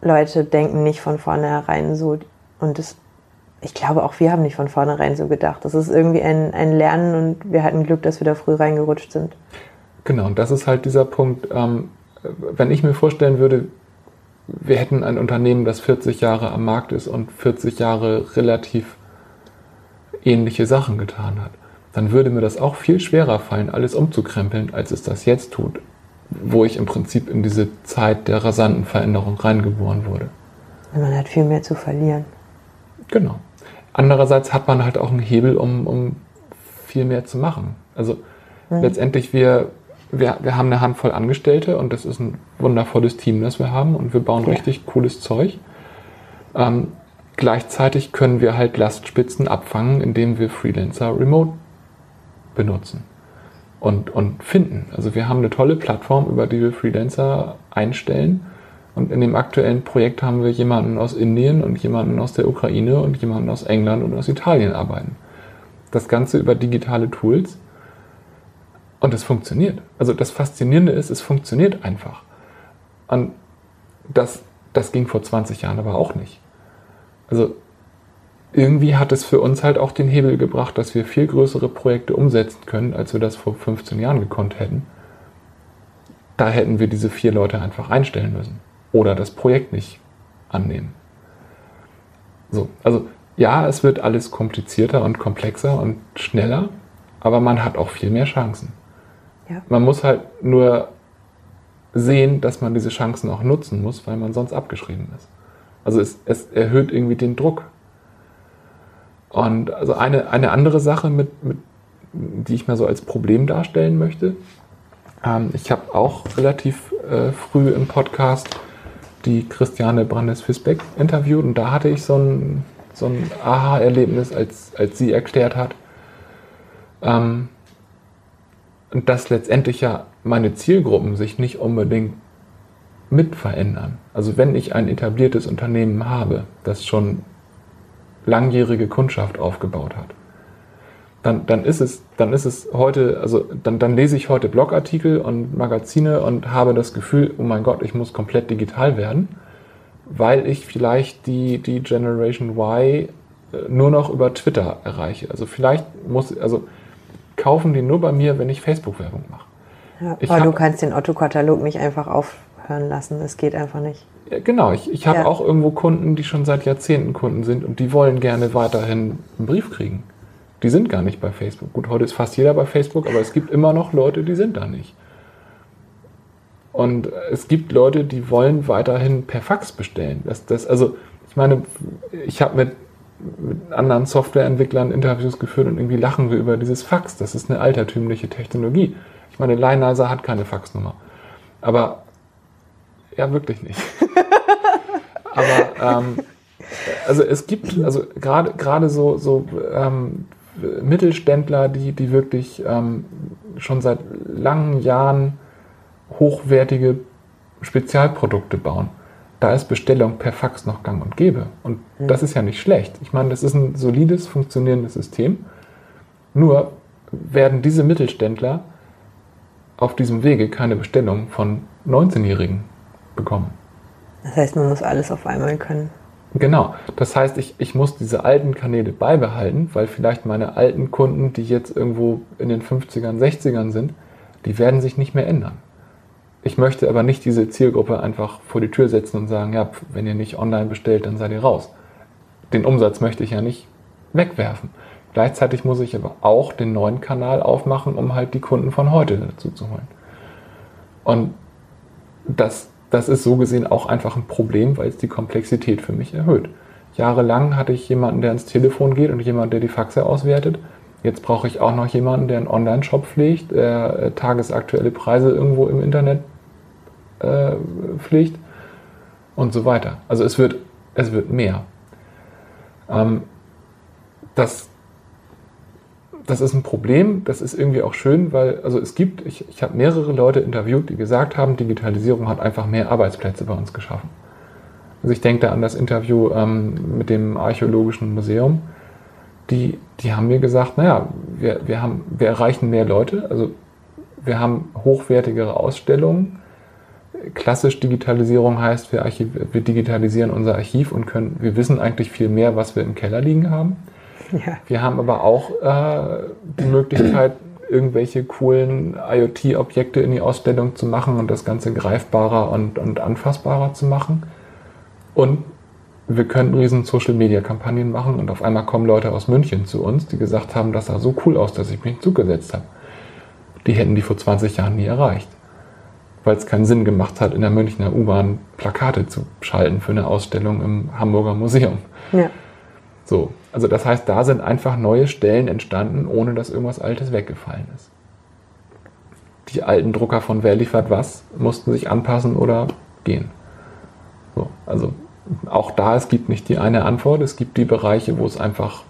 Leute denken nicht von vornherein so. Und das, ich glaube, auch wir haben nicht von vornherein so gedacht. Das ist irgendwie ein, ein Lernen und wir hatten Glück, dass wir da früh reingerutscht sind. Genau, und das ist halt dieser Punkt. Ähm, wenn ich mir vorstellen würde, wir hätten ein Unternehmen, das 40 Jahre am Markt ist und 40 Jahre relativ ähnliche Sachen getan hat, dann würde mir das auch viel schwerer fallen, alles umzukrempeln, als es das jetzt tut, wo ich im Prinzip in diese Zeit der rasanten Veränderung reingeboren wurde. Man hat viel mehr zu verlieren. Genau. Andererseits hat man halt auch einen Hebel, um, um viel mehr zu machen. Also mhm. letztendlich, wir, wir, wir haben eine Handvoll Angestellte und das ist ein wundervolles Team, das wir haben und wir bauen ja. richtig cooles Zeug. Ähm, gleichzeitig können wir halt Lastspitzen abfangen, indem wir Freelancer remote benutzen und, und finden. Also wir haben eine tolle Plattform, über die wir Freelancer einstellen. Und in dem aktuellen Projekt haben wir jemanden aus Indien und jemanden aus der Ukraine und jemanden aus England und aus Italien arbeiten. Das Ganze über digitale Tools. Und es funktioniert. Also das Faszinierende ist, es funktioniert einfach. Und das, das ging vor 20 Jahren aber auch nicht. Also irgendwie hat es für uns halt auch den Hebel gebracht, dass wir viel größere Projekte umsetzen können, als wir das vor 15 Jahren gekonnt hätten. Da hätten wir diese vier Leute einfach einstellen müssen oder das Projekt nicht annehmen. So, also ja, es wird alles komplizierter und komplexer und schneller, aber man hat auch viel mehr Chancen. Ja. Man muss halt nur sehen, dass man diese Chancen auch nutzen muss, weil man sonst abgeschrieben ist. Also es, es erhöht irgendwie den Druck. Und also eine, eine andere Sache, mit, mit, die ich mal so als Problem darstellen möchte, ähm, ich habe auch relativ äh, früh im Podcast die Christiane Brandes-Fisbeck interviewt und da hatte ich so ein, so ein Aha-Erlebnis, als, als sie erklärt hat, ähm, dass letztendlich ja meine Zielgruppen sich nicht unbedingt mit verändern. Also wenn ich ein etabliertes Unternehmen habe, das schon langjährige Kundschaft aufgebaut hat, dann, dann, ist es, dann ist es heute, also dann, dann lese ich heute Blogartikel und Magazine und habe das Gefühl, oh mein Gott, ich muss komplett digital werden, weil ich vielleicht die, die Generation Y äh, nur noch über Twitter erreiche. Also vielleicht muss, also kaufen die nur bei mir, wenn ich Facebook-Werbung mache. Ja, aber du kannst den Otto-Katalog nicht einfach aufhören lassen. Es geht einfach nicht. Genau, ich, ich habe ja. auch irgendwo Kunden, die schon seit Jahrzehnten Kunden sind und die wollen gerne weiterhin einen Brief kriegen. Die sind gar nicht bei Facebook. Gut, heute ist fast jeder bei Facebook, aber es gibt immer noch Leute, die sind da nicht. Und es gibt Leute, die wollen weiterhin per Fax bestellen. Das, das, also, ich meine, ich habe mit, mit anderen Softwareentwicklern Interviews geführt und irgendwie lachen wir über dieses Fax. Das ist eine altertümliche Technologie. Ich meine, Leinasa hat keine Faxnummer. Aber ja, wirklich nicht. Aber ähm, also es gibt also gerade gerade so so ähm, Mittelständler, die die wirklich ähm, schon seit langen Jahren hochwertige Spezialprodukte bauen. Da ist Bestellung per Fax noch gang und gäbe. Und mhm. das ist ja nicht schlecht. Ich meine, das ist ein solides, funktionierendes System. Nur werden diese Mittelständler auf diesem Wege keine Bestellung von 19-Jährigen bekommen. Das heißt, man muss alles auf einmal können. Genau. Das heißt, ich, ich muss diese alten Kanäle beibehalten, weil vielleicht meine alten Kunden, die jetzt irgendwo in den 50ern, 60ern sind, die werden sich nicht mehr ändern. Ich möchte aber nicht diese Zielgruppe einfach vor die Tür setzen und sagen, ja, wenn ihr nicht online bestellt, dann seid ihr raus. Den Umsatz möchte ich ja nicht wegwerfen. Gleichzeitig muss ich aber auch den neuen Kanal aufmachen, um halt die Kunden von heute dazu zu holen. Und das das ist so gesehen auch einfach ein Problem, weil es die Komplexität für mich erhöht. Jahrelang hatte ich jemanden, der ins Telefon geht und jemanden, der die Faxe auswertet. Jetzt brauche ich auch noch jemanden, der einen Online-Shop pflegt, der äh, tagesaktuelle Preise irgendwo im Internet äh, pflegt und so weiter. Also es wird, es wird mehr. Ähm, das das ist ein Problem, das ist irgendwie auch schön, weil, also es gibt, ich, ich habe mehrere Leute interviewt, die gesagt haben, Digitalisierung hat einfach mehr Arbeitsplätze bei uns geschaffen. Also ich denke da an das Interview ähm, mit dem Archäologischen Museum. Die, die haben mir gesagt, naja, wir, wir, haben, wir erreichen mehr Leute, also wir haben hochwertigere Ausstellungen. Klassisch Digitalisierung heißt, wir, Archiv, wir digitalisieren unser Archiv und können, wir wissen eigentlich viel mehr, was wir im Keller liegen haben. Ja. Wir haben aber auch äh, die Möglichkeit, irgendwelche coolen IoT-Objekte in die Ausstellung zu machen und das Ganze greifbarer und, und anfassbarer zu machen. Und wir können riesen Social-Media-Kampagnen machen und auf einmal kommen Leute aus München zu uns, die gesagt haben, das sah so cool aus, dass ich mich in Zug gesetzt habe. Die hätten die vor 20 Jahren nie erreicht. Weil es keinen Sinn gemacht hat, in der Münchner U-Bahn Plakate zu schalten für eine Ausstellung im Hamburger Museum. Ja. So, also das heißt, da sind einfach neue Stellen entstanden, ohne dass irgendwas Altes weggefallen ist. Die alten Drucker von Wer liefert was mussten sich anpassen oder gehen. So, also auch da, es gibt nicht die eine Antwort. Es gibt die Bereiche, wo es einfach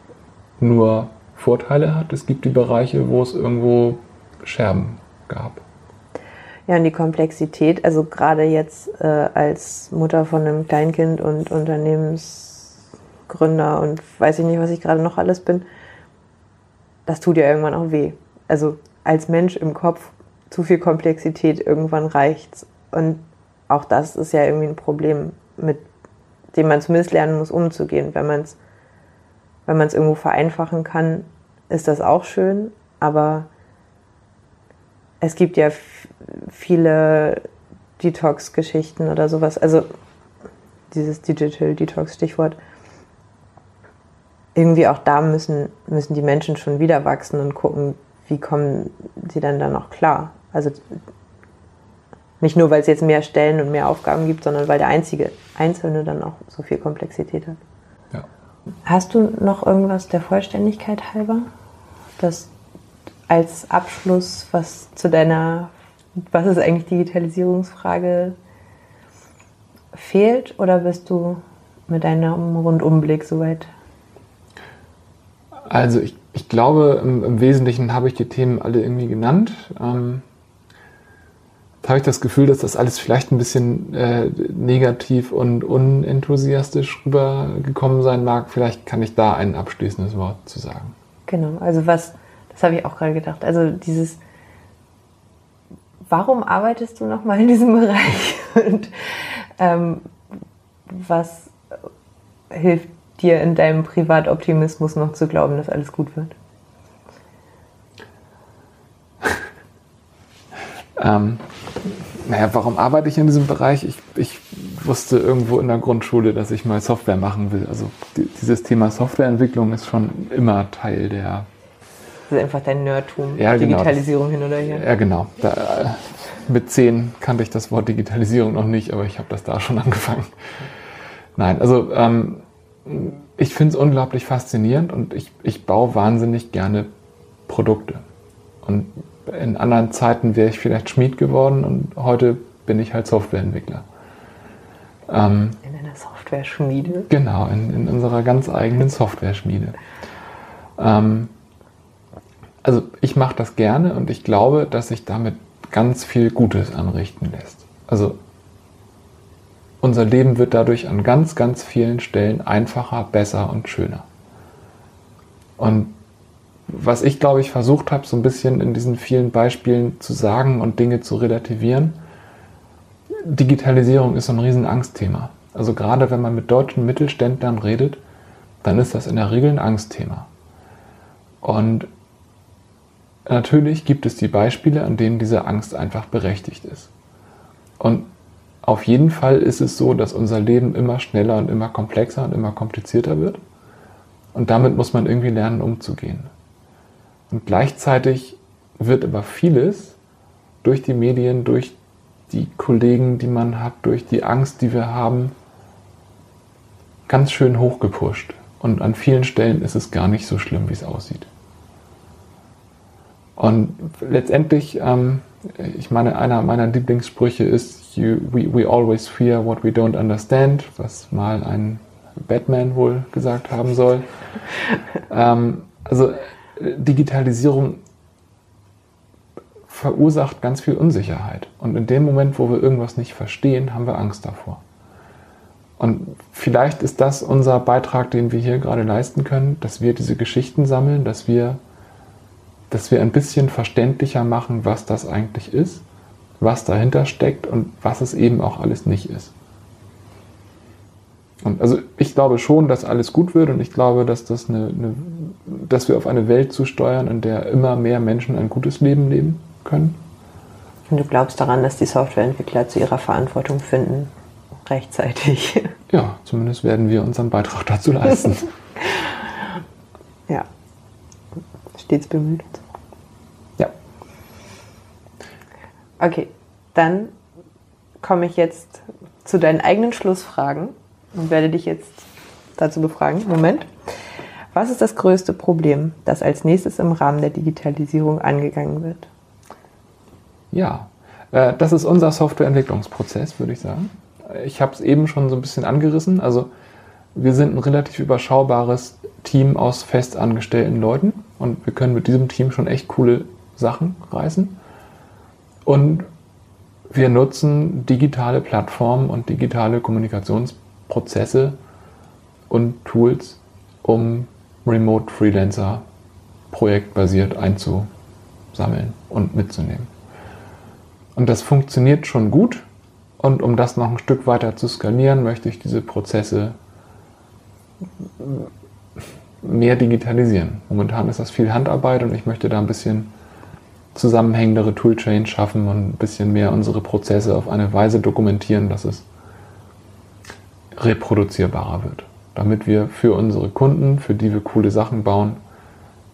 nur Vorteile hat. Es gibt die Bereiche, wo es irgendwo Scherben gab. Ja, und die Komplexität, also gerade jetzt äh, als Mutter von einem Kleinkind und Unternehmens Gründer und weiß ich nicht, was ich gerade noch alles bin, das tut ja irgendwann auch weh. Also als Mensch im Kopf zu viel Komplexität, irgendwann reicht's. Und auch das ist ja irgendwie ein Problem, mit dem man zumindest lernen muss, umzugehen. Wenn man es wenn man es irgendwo vereinfachen kann, ist das auch schön, aber es gibt ja viele Detox-Geschichten oder sowas. Also dieses Digital Detox-Stichwort irgendwie auch da müssen, müssen die Menschen schon wieder wachsen und gucken, wie kommen sie dann da noch klar. Also nicht nur, weil es jetzt mehr Stellen und mehr Aufgaben gibt, sondern weil der einzige Einzelne dann auch so viel Komplexität hat. Ja. Hast du noch irgendwas der Vollständigkeit halber, das als Abschluss, was zu deiner, was ist eigentlich Digitalisierungsfrage fehlt? Oder bist du mit deinem Rundumblick soweit also ich, ich glaube, im, im, Wesentlichen habe ich die Themen alle irgendwie genannt. Ähm, da habe ich das Gefühl, dass das alles vielleicht ein bisschen äh, negativ und unenthusiastisch rübergekommen sein mag. Vielleicht kann ich da ein abschließendes Wort zu sagen. Genau, also was, das habe ich auch gerade gedacht. Also dieses, warum arbeitest du nochmal in diesem Bereich? Und ähm, was hilft dir in deinem Privatoptimismus noch zu glauben, dass alles gut wird? ähm, naja, warum arbeite ich in diesem Bereich? Ich, ich wusste irgendwo in der Grundschule, dass ich mal Software machen will. Also die, dieses Thema Softwareentwicklung ist schon immer Teil der. Das ist einfach dein Nerdtum, ja, genau, Digitalisierung genau, hin oder her. Ja, genau. Da, mit zehn kannte ich das Wort Digitalisierung noch nicht, aber ich habe das da schon angefangen. Nein, also ähm, ich finde es unglaublich faszinierend und ich, ich baue wahnsinnig gerne Produkte. Und in anderen Zeiten wäre ich vielleicht Schmied geworden und heute bin ich halt Softwareentwickler. Ähm, in einer Software-Schmiede? Genau, in, in unserer ganz eigenen Software-Schmiede. Ähm, also ich mache das gerne und ich glaube, dass sich damit ganz viel Gutes anrichten lässt. Also unser Leben wird dadurch an ganz, ganz vielen Stellen einfacher, besser und schöner. Und was ich, glaube ich, versucht habe, so ein bisschen in diesen vielen Beispielen zu sagen und Dinge zu relativieren, Digitalisierung ist so ein riesen Angstthema. Also gerade wenn man mit deutschen Mittelständlern redet, dann ist das in der Regel ein Angstthema. Und natürlich gibt es die Beispiele, an denen diese Angst einfach berechtigt ist. Und auf jeden Fall ist es so, dass unser Leben immer schneller und immer komplexer und immer komplizierter wird. Und damit muss man irgendwie lernen, umzugehen. Und gleichzeitig wird aber vieles durch die Medien, durch die Kollegen, die man hat, durch die Angst, die wir haben, ganz schön hochgepusht. Und an vielen Stellen ist es gar nicht so schlimm, wie es aussieht. Und letztendlich, ähm, ich meine, einer meiner Lieblingssprüche ist, you, we, we always fear what we don't understand, was mal ein Batman wohl gesagt haben soll. ähm, also Digitalisierung verursacht ganz viel Unsicherheit. Und in dem Moment, wo wir irgendwas nicht verstehen, haben wir Angst davor. Und vielleicht ist das unser Beitrag, den wir hier gerade leisten können, dass wir diese Geschichten sammeln, dass wir dass wir ein bisschen verständlicher machen, was das eigentlich ist, was dahinter steckt und was es eben auch alles nicht ist. Und also ich glaube schon, dass alles gut wird und ich glaube, dass, das eine, eine, dass wir auf eine Welt zusteuern, in der immer mehr Menschen ein gutes Leben leben können. Und du glaubst daran, dass die Softwareentwickler zu ihrer Verantwortung finden, rechtzeitig? Ja, zumindest werden wir unseren Beitrag dazu leisten. ja stets bemüht. Ja. Okay, dann komme ich jetzt zu deinen eigenen Schlussfragen und werde dich jetzt dazu befragen. Moment. Was ist das größte Problem, das als nächstes im Rahmen der Digitalisierung angegangen wird? Ja, äh, das ist unser Softwareentwicklungsprozess, würde ich sagen. Ich habe es eben schon so ein bisschen angerissen. Also wir sind ein relativ überschaubares Team aus festangestellten Leuten und wir können mit diesem Team schon echt coole Sachen reißen. Und wir nutzen digitale Plattformen und digitale Kommunikationsprozesse und Tools, um Remote Freelancer projektbasiert einzusammeln und mitzunehmen. Und das funktioniert schon gut. Und um das noch ein Stück weiter zu skalieren, möchte ich diese Prozesse mehr digitalisieren. Momentan ist das viel Handarbeit und ich möchte da ein bisschen zusammenhängendere Toolchains schaffen und ein bisschen mehr unsere Prozesse auf eine Weise dokumentieren, dass es reproduzierbarer wird. Damit wir für unsere Kunden, für die wir coole Sachen bauen,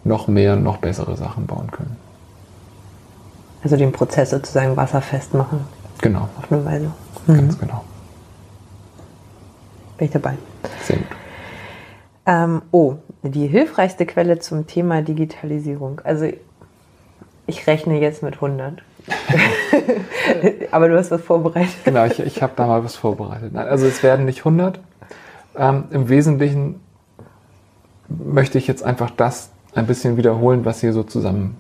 noch mehr, noch bessere Sachen bauen können. Also den Prozess sozusagen wasserfest machen. Genau. Auf eine Weise. Mhm. Ganz genau. Bin ich dabei. Sehr gut. Ähm, oh, die hilfreichste Quelle zum Thema Digitalisierung. Also ich rechne jetzt mit 100. Aber du hast was vorbereitet. Genau, ich, ich habe da mal was vorbereitet. Also es werden nicht 100. Ähm, Im Wesentlichen möchte ich jetzt einfach das ein bisschen wiederholen, was hier so zusammen,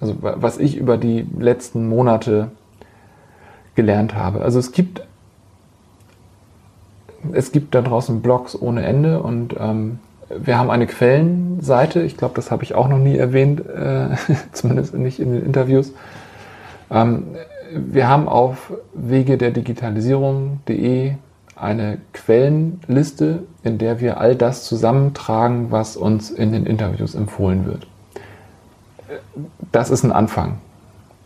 also was ich über die letzten Monate gelernt habe. Also es gibt es gibt da draußen Blogs ohne Ende und ähm, wir haben eine Quellenseite. Ich glaube, das habe ich auch noch nie erwähnt, äh, zumindest nicht in den Interviews. Ähm, wir haben auf wege der Digitalisierung.de eine Quellenliste, in der wir all das zusammentragen, was uns in den Interviews empfohlen wird. Das ist ein Anfang,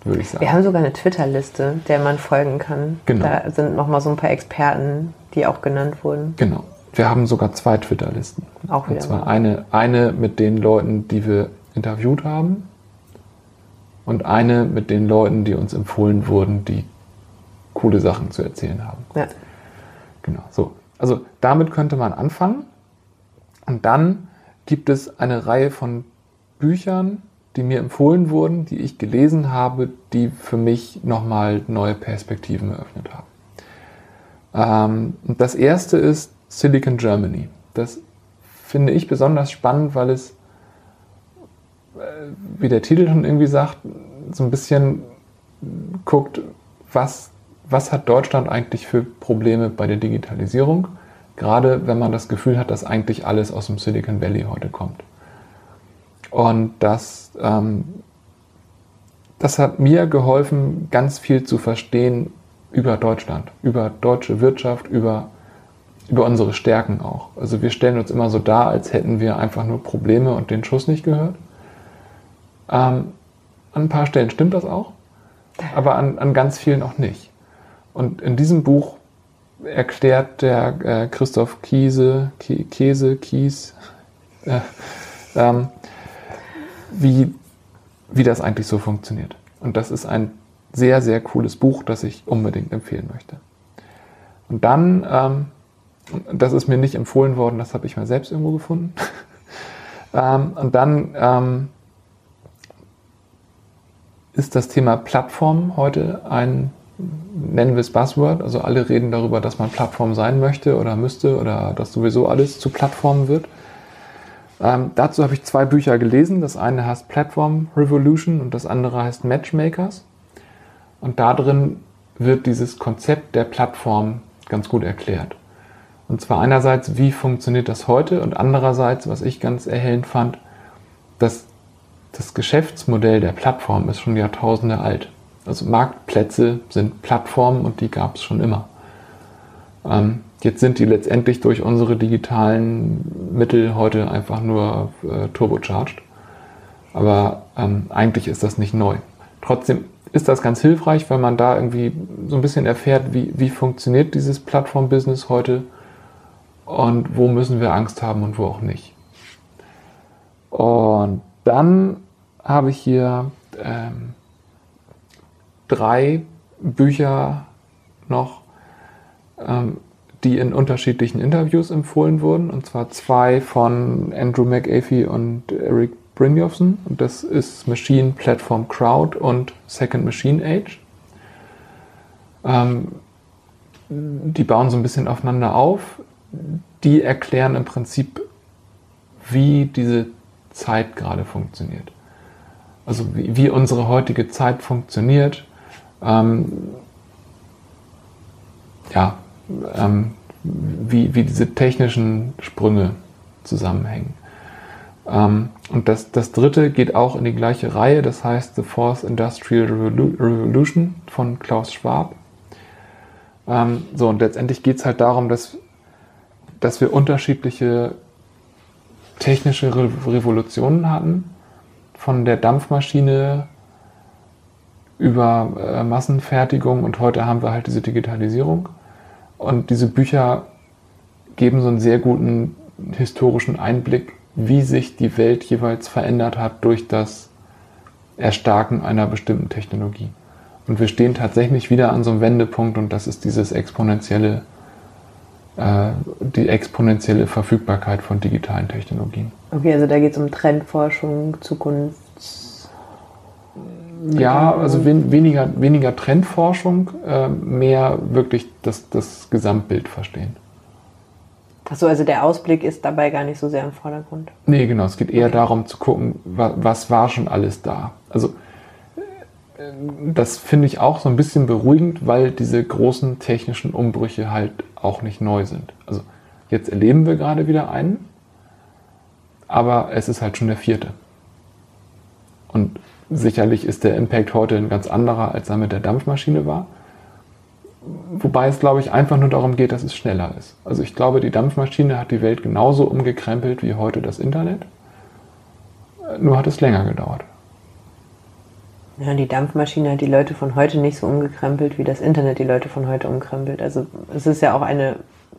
würde ich sagen. Wir haben sogar eine Twitter-Liste, der man folgen kann. Genau. Da sind nochmal so ein paar Experten, die auch genannt wurden. Genau. Wir haben sogar zwei Twitter-Listen. Auch wieder. Und zwar eine, eine mit den Leuten, die wir interviewt haben und eine mit den Leuten, die uns empfohlen wurden, die coole Sachen zu erzählen haben. Ja. Genau. So. Also damit könnte man anfangen. Und dann gibt es eine Reihe von Büchern, die mir empfohlen wurden, die ich gelesen habe, die für mich nochmal neue Perspektiven eröffnet haben. Ähm, das erste ist Silicon Germany. Das finde ich besonders spannend, weil es, äh, wie der Titel schon irgendwie sagt, so ein bisschen guckt, was, was hat Deutschland eigentlich für Probleme bei der Digitalisierung, gerade wenn man das Gefühl hat, dass eigentlich alles aus dem Silicon Valley heute kommt. Und das, ähm, das hat mir geholfen, ganz viel zu verstehen über Deutschland, über deutsche Wirtschaft, über, über unsere Stärken auch. Also wir stellen uns immer so dar, als hätten wir einfach nur Probleme und den Schuss nicht gehört. Ähm, an ein paar Stellen stimmt das auch, aber an, an ganz vielen auch nicht. Und in diesem Buch erklärt der äh, Christoph Kiese, Käse, Kies, äh, ähm, wie, wie das eigentlich so funktioniert. Und das ist ein sehr, sehr cooles Buch, das ich unbedingt empfehlen möchte. Und dann, ähm, das ist mir nicht empfohlen worden, das habe ich mal selbst irgendwo gefunden. ähm, und dann ähm, ist das Thema Plattform heute ein, nennen wir es Buzzword. Also alle reden darüber, dass man Plattform sein möchte oder müsste oder dass sowieso alles zu Plattformen wird. Ähm, dazu habe ich zwei Bücher gelesen. Das eine heißt Platform Revolution und das andere heißt Matchmakers. Und da drin wird dieses Konzept der Plattform ganz gut erklärt. Und zwar einerseits, wie funktioniert das heute und andererseits, was ich ganz erhellend fand, dass das Geschäftsmodell der Plattform ist schon Jahrtausende alt. Also Marktplätze sind Plattformen und die gab es schon immer. Ähm, Jetzt sind die letztendlich durch unsere digitalen Mittel heute einfach nur äh, turbocharged. Aber ähm, eigentlich ist das nicht neu. Trotzdem ist das ganz hilfreich, weil man da irgendwie so ein bisschen erfährt, wie, wie funktioniert dieses Plattform-Business heute und wo müssen wir Angst haben und wo auch nicht. Und dann habe ich hier ähm, drei Bücher noch, ähm, die in unterschiedlichen Interviews empfohlen wurden, und zwar zwei von Andrew McAfee und Eric Brynjolfsson. Und das ist Machine Platform Crowd und Second Machine Age. Ähm, die bauen so ein bisschen aufeinander auf. Die erklären im Prinzip, wie diese Zeit gerade funktioniert. Also wie, wie unsere heutige Zeit funktioniert. Ähm, ja, ähm, wie, wie diese technischen Sprünge zusammenhängen. Ähm, und das, das dritte geht auch in die gleiche Reihe, das heißt The Fourth Industrial Revolution von Klaus Schwab. Ähm, so, und letztendlich geht es halt darum, dass, dass wir unterschiedliche technische Re Revolutionen hatten, von der Dampfmaschine über äh, Massenfertigung und heute haben wir halt diese Digitalisierung. Und diese Bücher geben so einen sehr guten historischen Einblick, wie sich die Welt jeweils verändert hat durch das Erstarken einer bestimmten Technologie. Und wir stehen tatsächlich wieder an so einem Wendepunkt und das ist dieses exponentielle, die exponentielle Verfügbarkeit von digitalen Technologien. Okay, also da geht es um Trendforschung, Zukunft ja, also wen, weniger, weniger Trendforschung, äh, mehr wirklich das, das Gesamtbild verstehen. Achso, also der Ausblick ist dabei gar nicht so sehr im Vordergrund. Nee, genau. Es geht eher okay. darum zu gucken, was, was war schon alles da. Also äh, das finde ich auch so ein bisschen beruhigend, weil diese großen technischen Umbrüche halt auch nicht neu sind. Also jetzt erleben wir gerade wieder einen, aber es ist halt schon der vierte. Und Sicherlich ist der Impact heute ein ganz anderer, als er mit der Dampfmaschine war. Wobei es, glaube ich, einfach nur darum geht, dass es schneller ist. Also ich glaube, die Dampfmaschine hat die Welt genauso umgekrempelt wie heute das Internet. Nur hat es länger gedauert. Ja, die Dampfmaschine hat die Leute von heute nicht so umgekrempelt, wie das Internet die Leute von heute umkrempelt. Also es ist ja auch eine,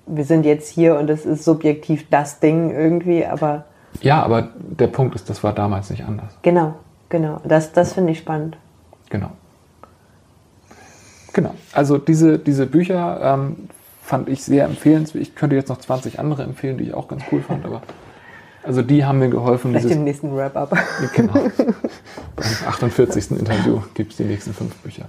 wir sind jetzt hier und es ist subjektiv das Ding irgendwie, aber. Ja, aber der Punkt ist, das war damals nicht anders. Genau, Genau, das, das finde ich spannend. Genau. Genau. Also diese, diese Bücher ähm, fand ich sehr empfehlenswert. Ich könnte jetzt noch 20 andere empfehlen, die ich auch ganz cool fand, aber also die haben mir geholfen. Vielleicht im nächsten Wrap-up. Genau. Beim 48. Interview gibt es die nächsten fünf Bücher.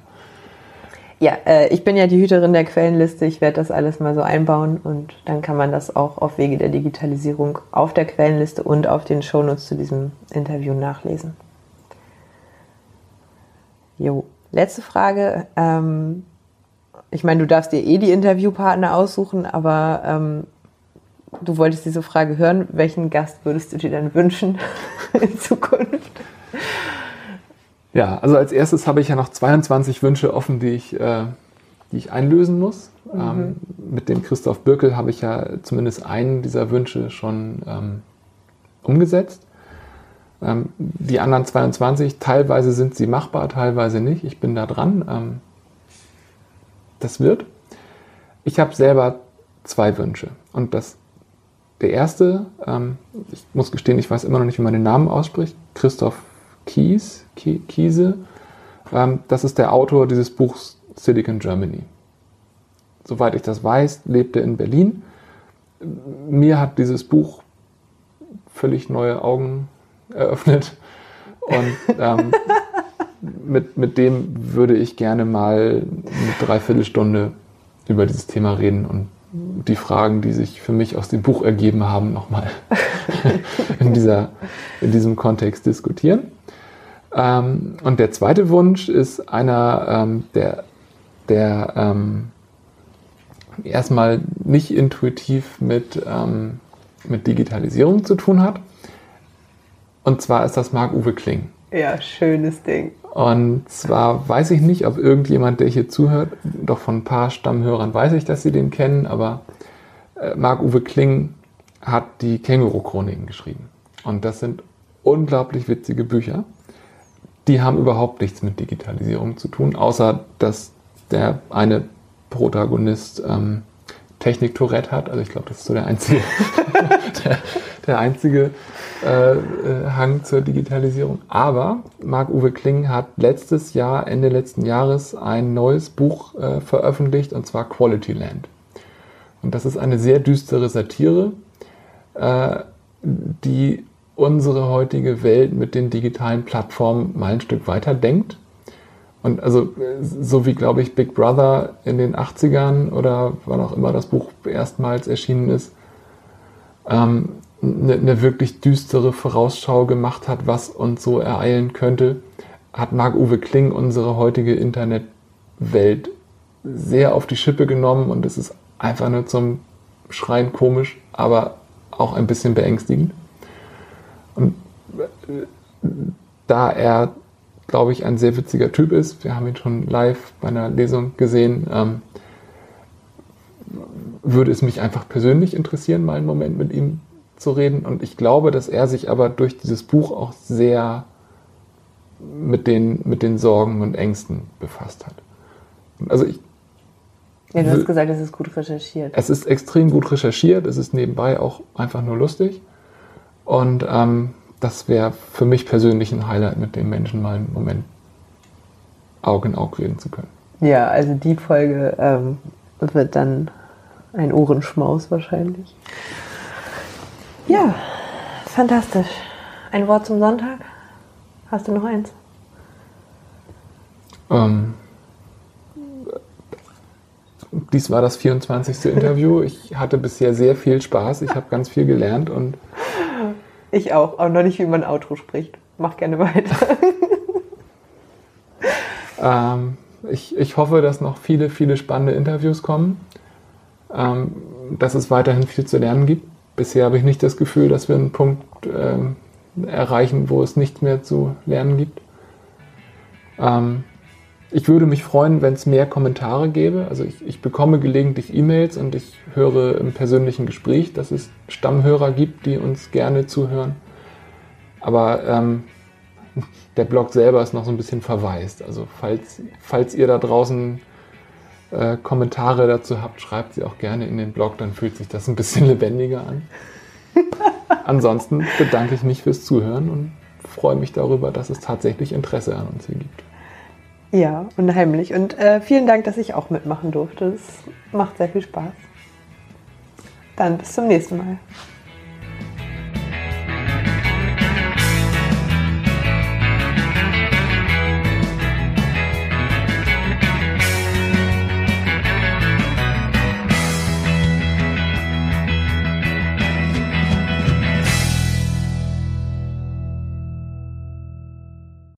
Ja, äh, ich bin ja die Hüterin der Quellenliste. Ich werde das alles mal so einbauen und dann kann man das auch auf Wege der Digitalisierung auf der Quellenliste und auf den Shownotes zu diesem Interview nachlesen. Jo, letzte Frage. Ähm, ich meine, du darfst dir eh die Interviewpartner aussuchen, aber ähm, du wolltest diese Frage hören. Welchen Gast würdest du dir dann wünschen in Zukunft? Ja, also als erstes habe ich ja noch 22 Wünsche offen, die ich, äh, die ich einlösen muss. Mhm. Ähm, mit dem Christoph Birkel habe ich ja zumindest einen dieser Wünsche schon ähm, umgesetzt. Ähm, die anderen 22, teilweise sind sie machbar, teilweise nicht. Ich bin da dran. Ähm, das wird. Ich habe selber zwei Wünsche. Und das, der erste, ähm, ich muss gestehen, ich weiß immer noch nicht, wie man den Namen ausspricht, Christoph Kies, Kiese. Ähm, das ist der Autor dieses Buchs Silicon Germany. Soweit ich das weiß, lebt er in Berlin. Mir hat dieses Buch völlig neue Augen eröffnet. Und ähm, mit, mit dem würde ich gerne mal eine Dreiviertelstunde über dieses Thema reden und die Fragen, die sich für mich aus dem Buch ergeben haben, nochmal in, in diesem Kontext diskutieren. Ähm, und der zweite Wunsch ist einer, ähm, der, der ähm, erstmal nicht intuitiv mit, ähm, mit Digitalisierung zu tun hat. Und zwar ist das Marc-Uwe Kling. Ja, schönes Ding. Und zwar weiß ich nicht, ob irgendjemand, der hier zuhört, doch von ein paar Stammhörern weiß ich, dass sie den kennen, aber äh, Marc-Uwe Kling hat die Känguru-Chroniken geschrieben. Und das sind unglaublich witzige Bücher die haben überhaupt nichts mit Digitalisierung zu tun, außer dass der eine Protagonist ähm, Technik-Tourette hat. Also ich glaube, das ist so der einzige, der, der, einzige äh, äh, Hang zur Digitalisierung. Aber Marc-Uwe Kling hat letztes Jahr, Ende letzten Jahres, ein neues Buch äh, veröffentlicht, und zwar Quality Land. Und das ist eine sehr düstere Satire, äh, die unsere heutige Welt mit den digitalen Plattformen mal ein Stück weiter denkt. Und also so wie, glaube ich, Big Brother in den 80ern oder wann auch immer das Buch erstmals erschienen ist, ähm, eine, eine wirklich düstere Vorausschau gemacht hat, was uns so ereilen könnte, hat Marc-Uwe Kling unsere heutige Internetwelt sehr auf die Schippe genommen und es ist einfach nur zum Schreien komisch, aber auch ein bisschen beängstigend. Und äh, da er, glaube ich, ein sehr witziger Typ ist, wir haben ihn schon live bei einer Lesung gesehen, ähm, würde es mich einfach persönlich interessieren, mal einen Moment mit ihm zu reden. Und ich glaube, dass er sich aber durch dieses Buch auch sehr mit den, mit den Sorgen und Ängsten befasst hat. Also ich, ja, du hast gesagt, es ist gut recherchiert. Es ist extrem gut recherchiert, es ist nebenbei auch einfach nur lustig. Und ähm, das wäre für mich persönlich ein Highlight, mit dem Menschen mal einen Moment Auge in Auge reden zu können. Ja, also die Folge ähm, wird dann ein Ohrenschmaus wahrscheinlich. Ja, fantastisch. Ein Wort zum Sonntag? Hast du noch eins? Ähm, dies war das 24. Interview. Ich hatte bisher sehr viel Spaß. Ich habe ganz viel gelernt und ich auch, aber noch nicht, wie man Outro spricht. Mach gerne weiter. ähm, ich, ich hoffe, dass noch viele, viele spannende Interviews kommen. Ähm, dass es weiterhin viel zu lernen gibt. Bisher habe ich nicht das Gefühl, dass wir einen Punkt ähm, erreichen, wo es nichts mehr zu lernen gibt. Ähm, ich würde mich freuen, wenn es mehr Kommentare gäbe. Also ich, ich bekomme gelegentlich E-Mails und ich höre im persönlichen Gespräch, dass es Stammhörer gibt, die uns gerne zuhören. Aber ähm, der Blog selber ist noch so ein bisschen verwaist. Also falls, falls ihr da draußen äh, Kommentare dazu habt, schreibt sie auch gerne in den Blog, dann fühlt sich das ein bisschen lebendiger an. Ansonsten bedanke ich mich fürs Zuhören und freue mich darüber, dass es tatsächlich Interesse an uns hier gibt. Ja, unheimlich. Und äh, vielen Dank, dass ich auch mitmachen durfte. Es macht sehr viel Spaß. Dann bis zum nächsten Mal.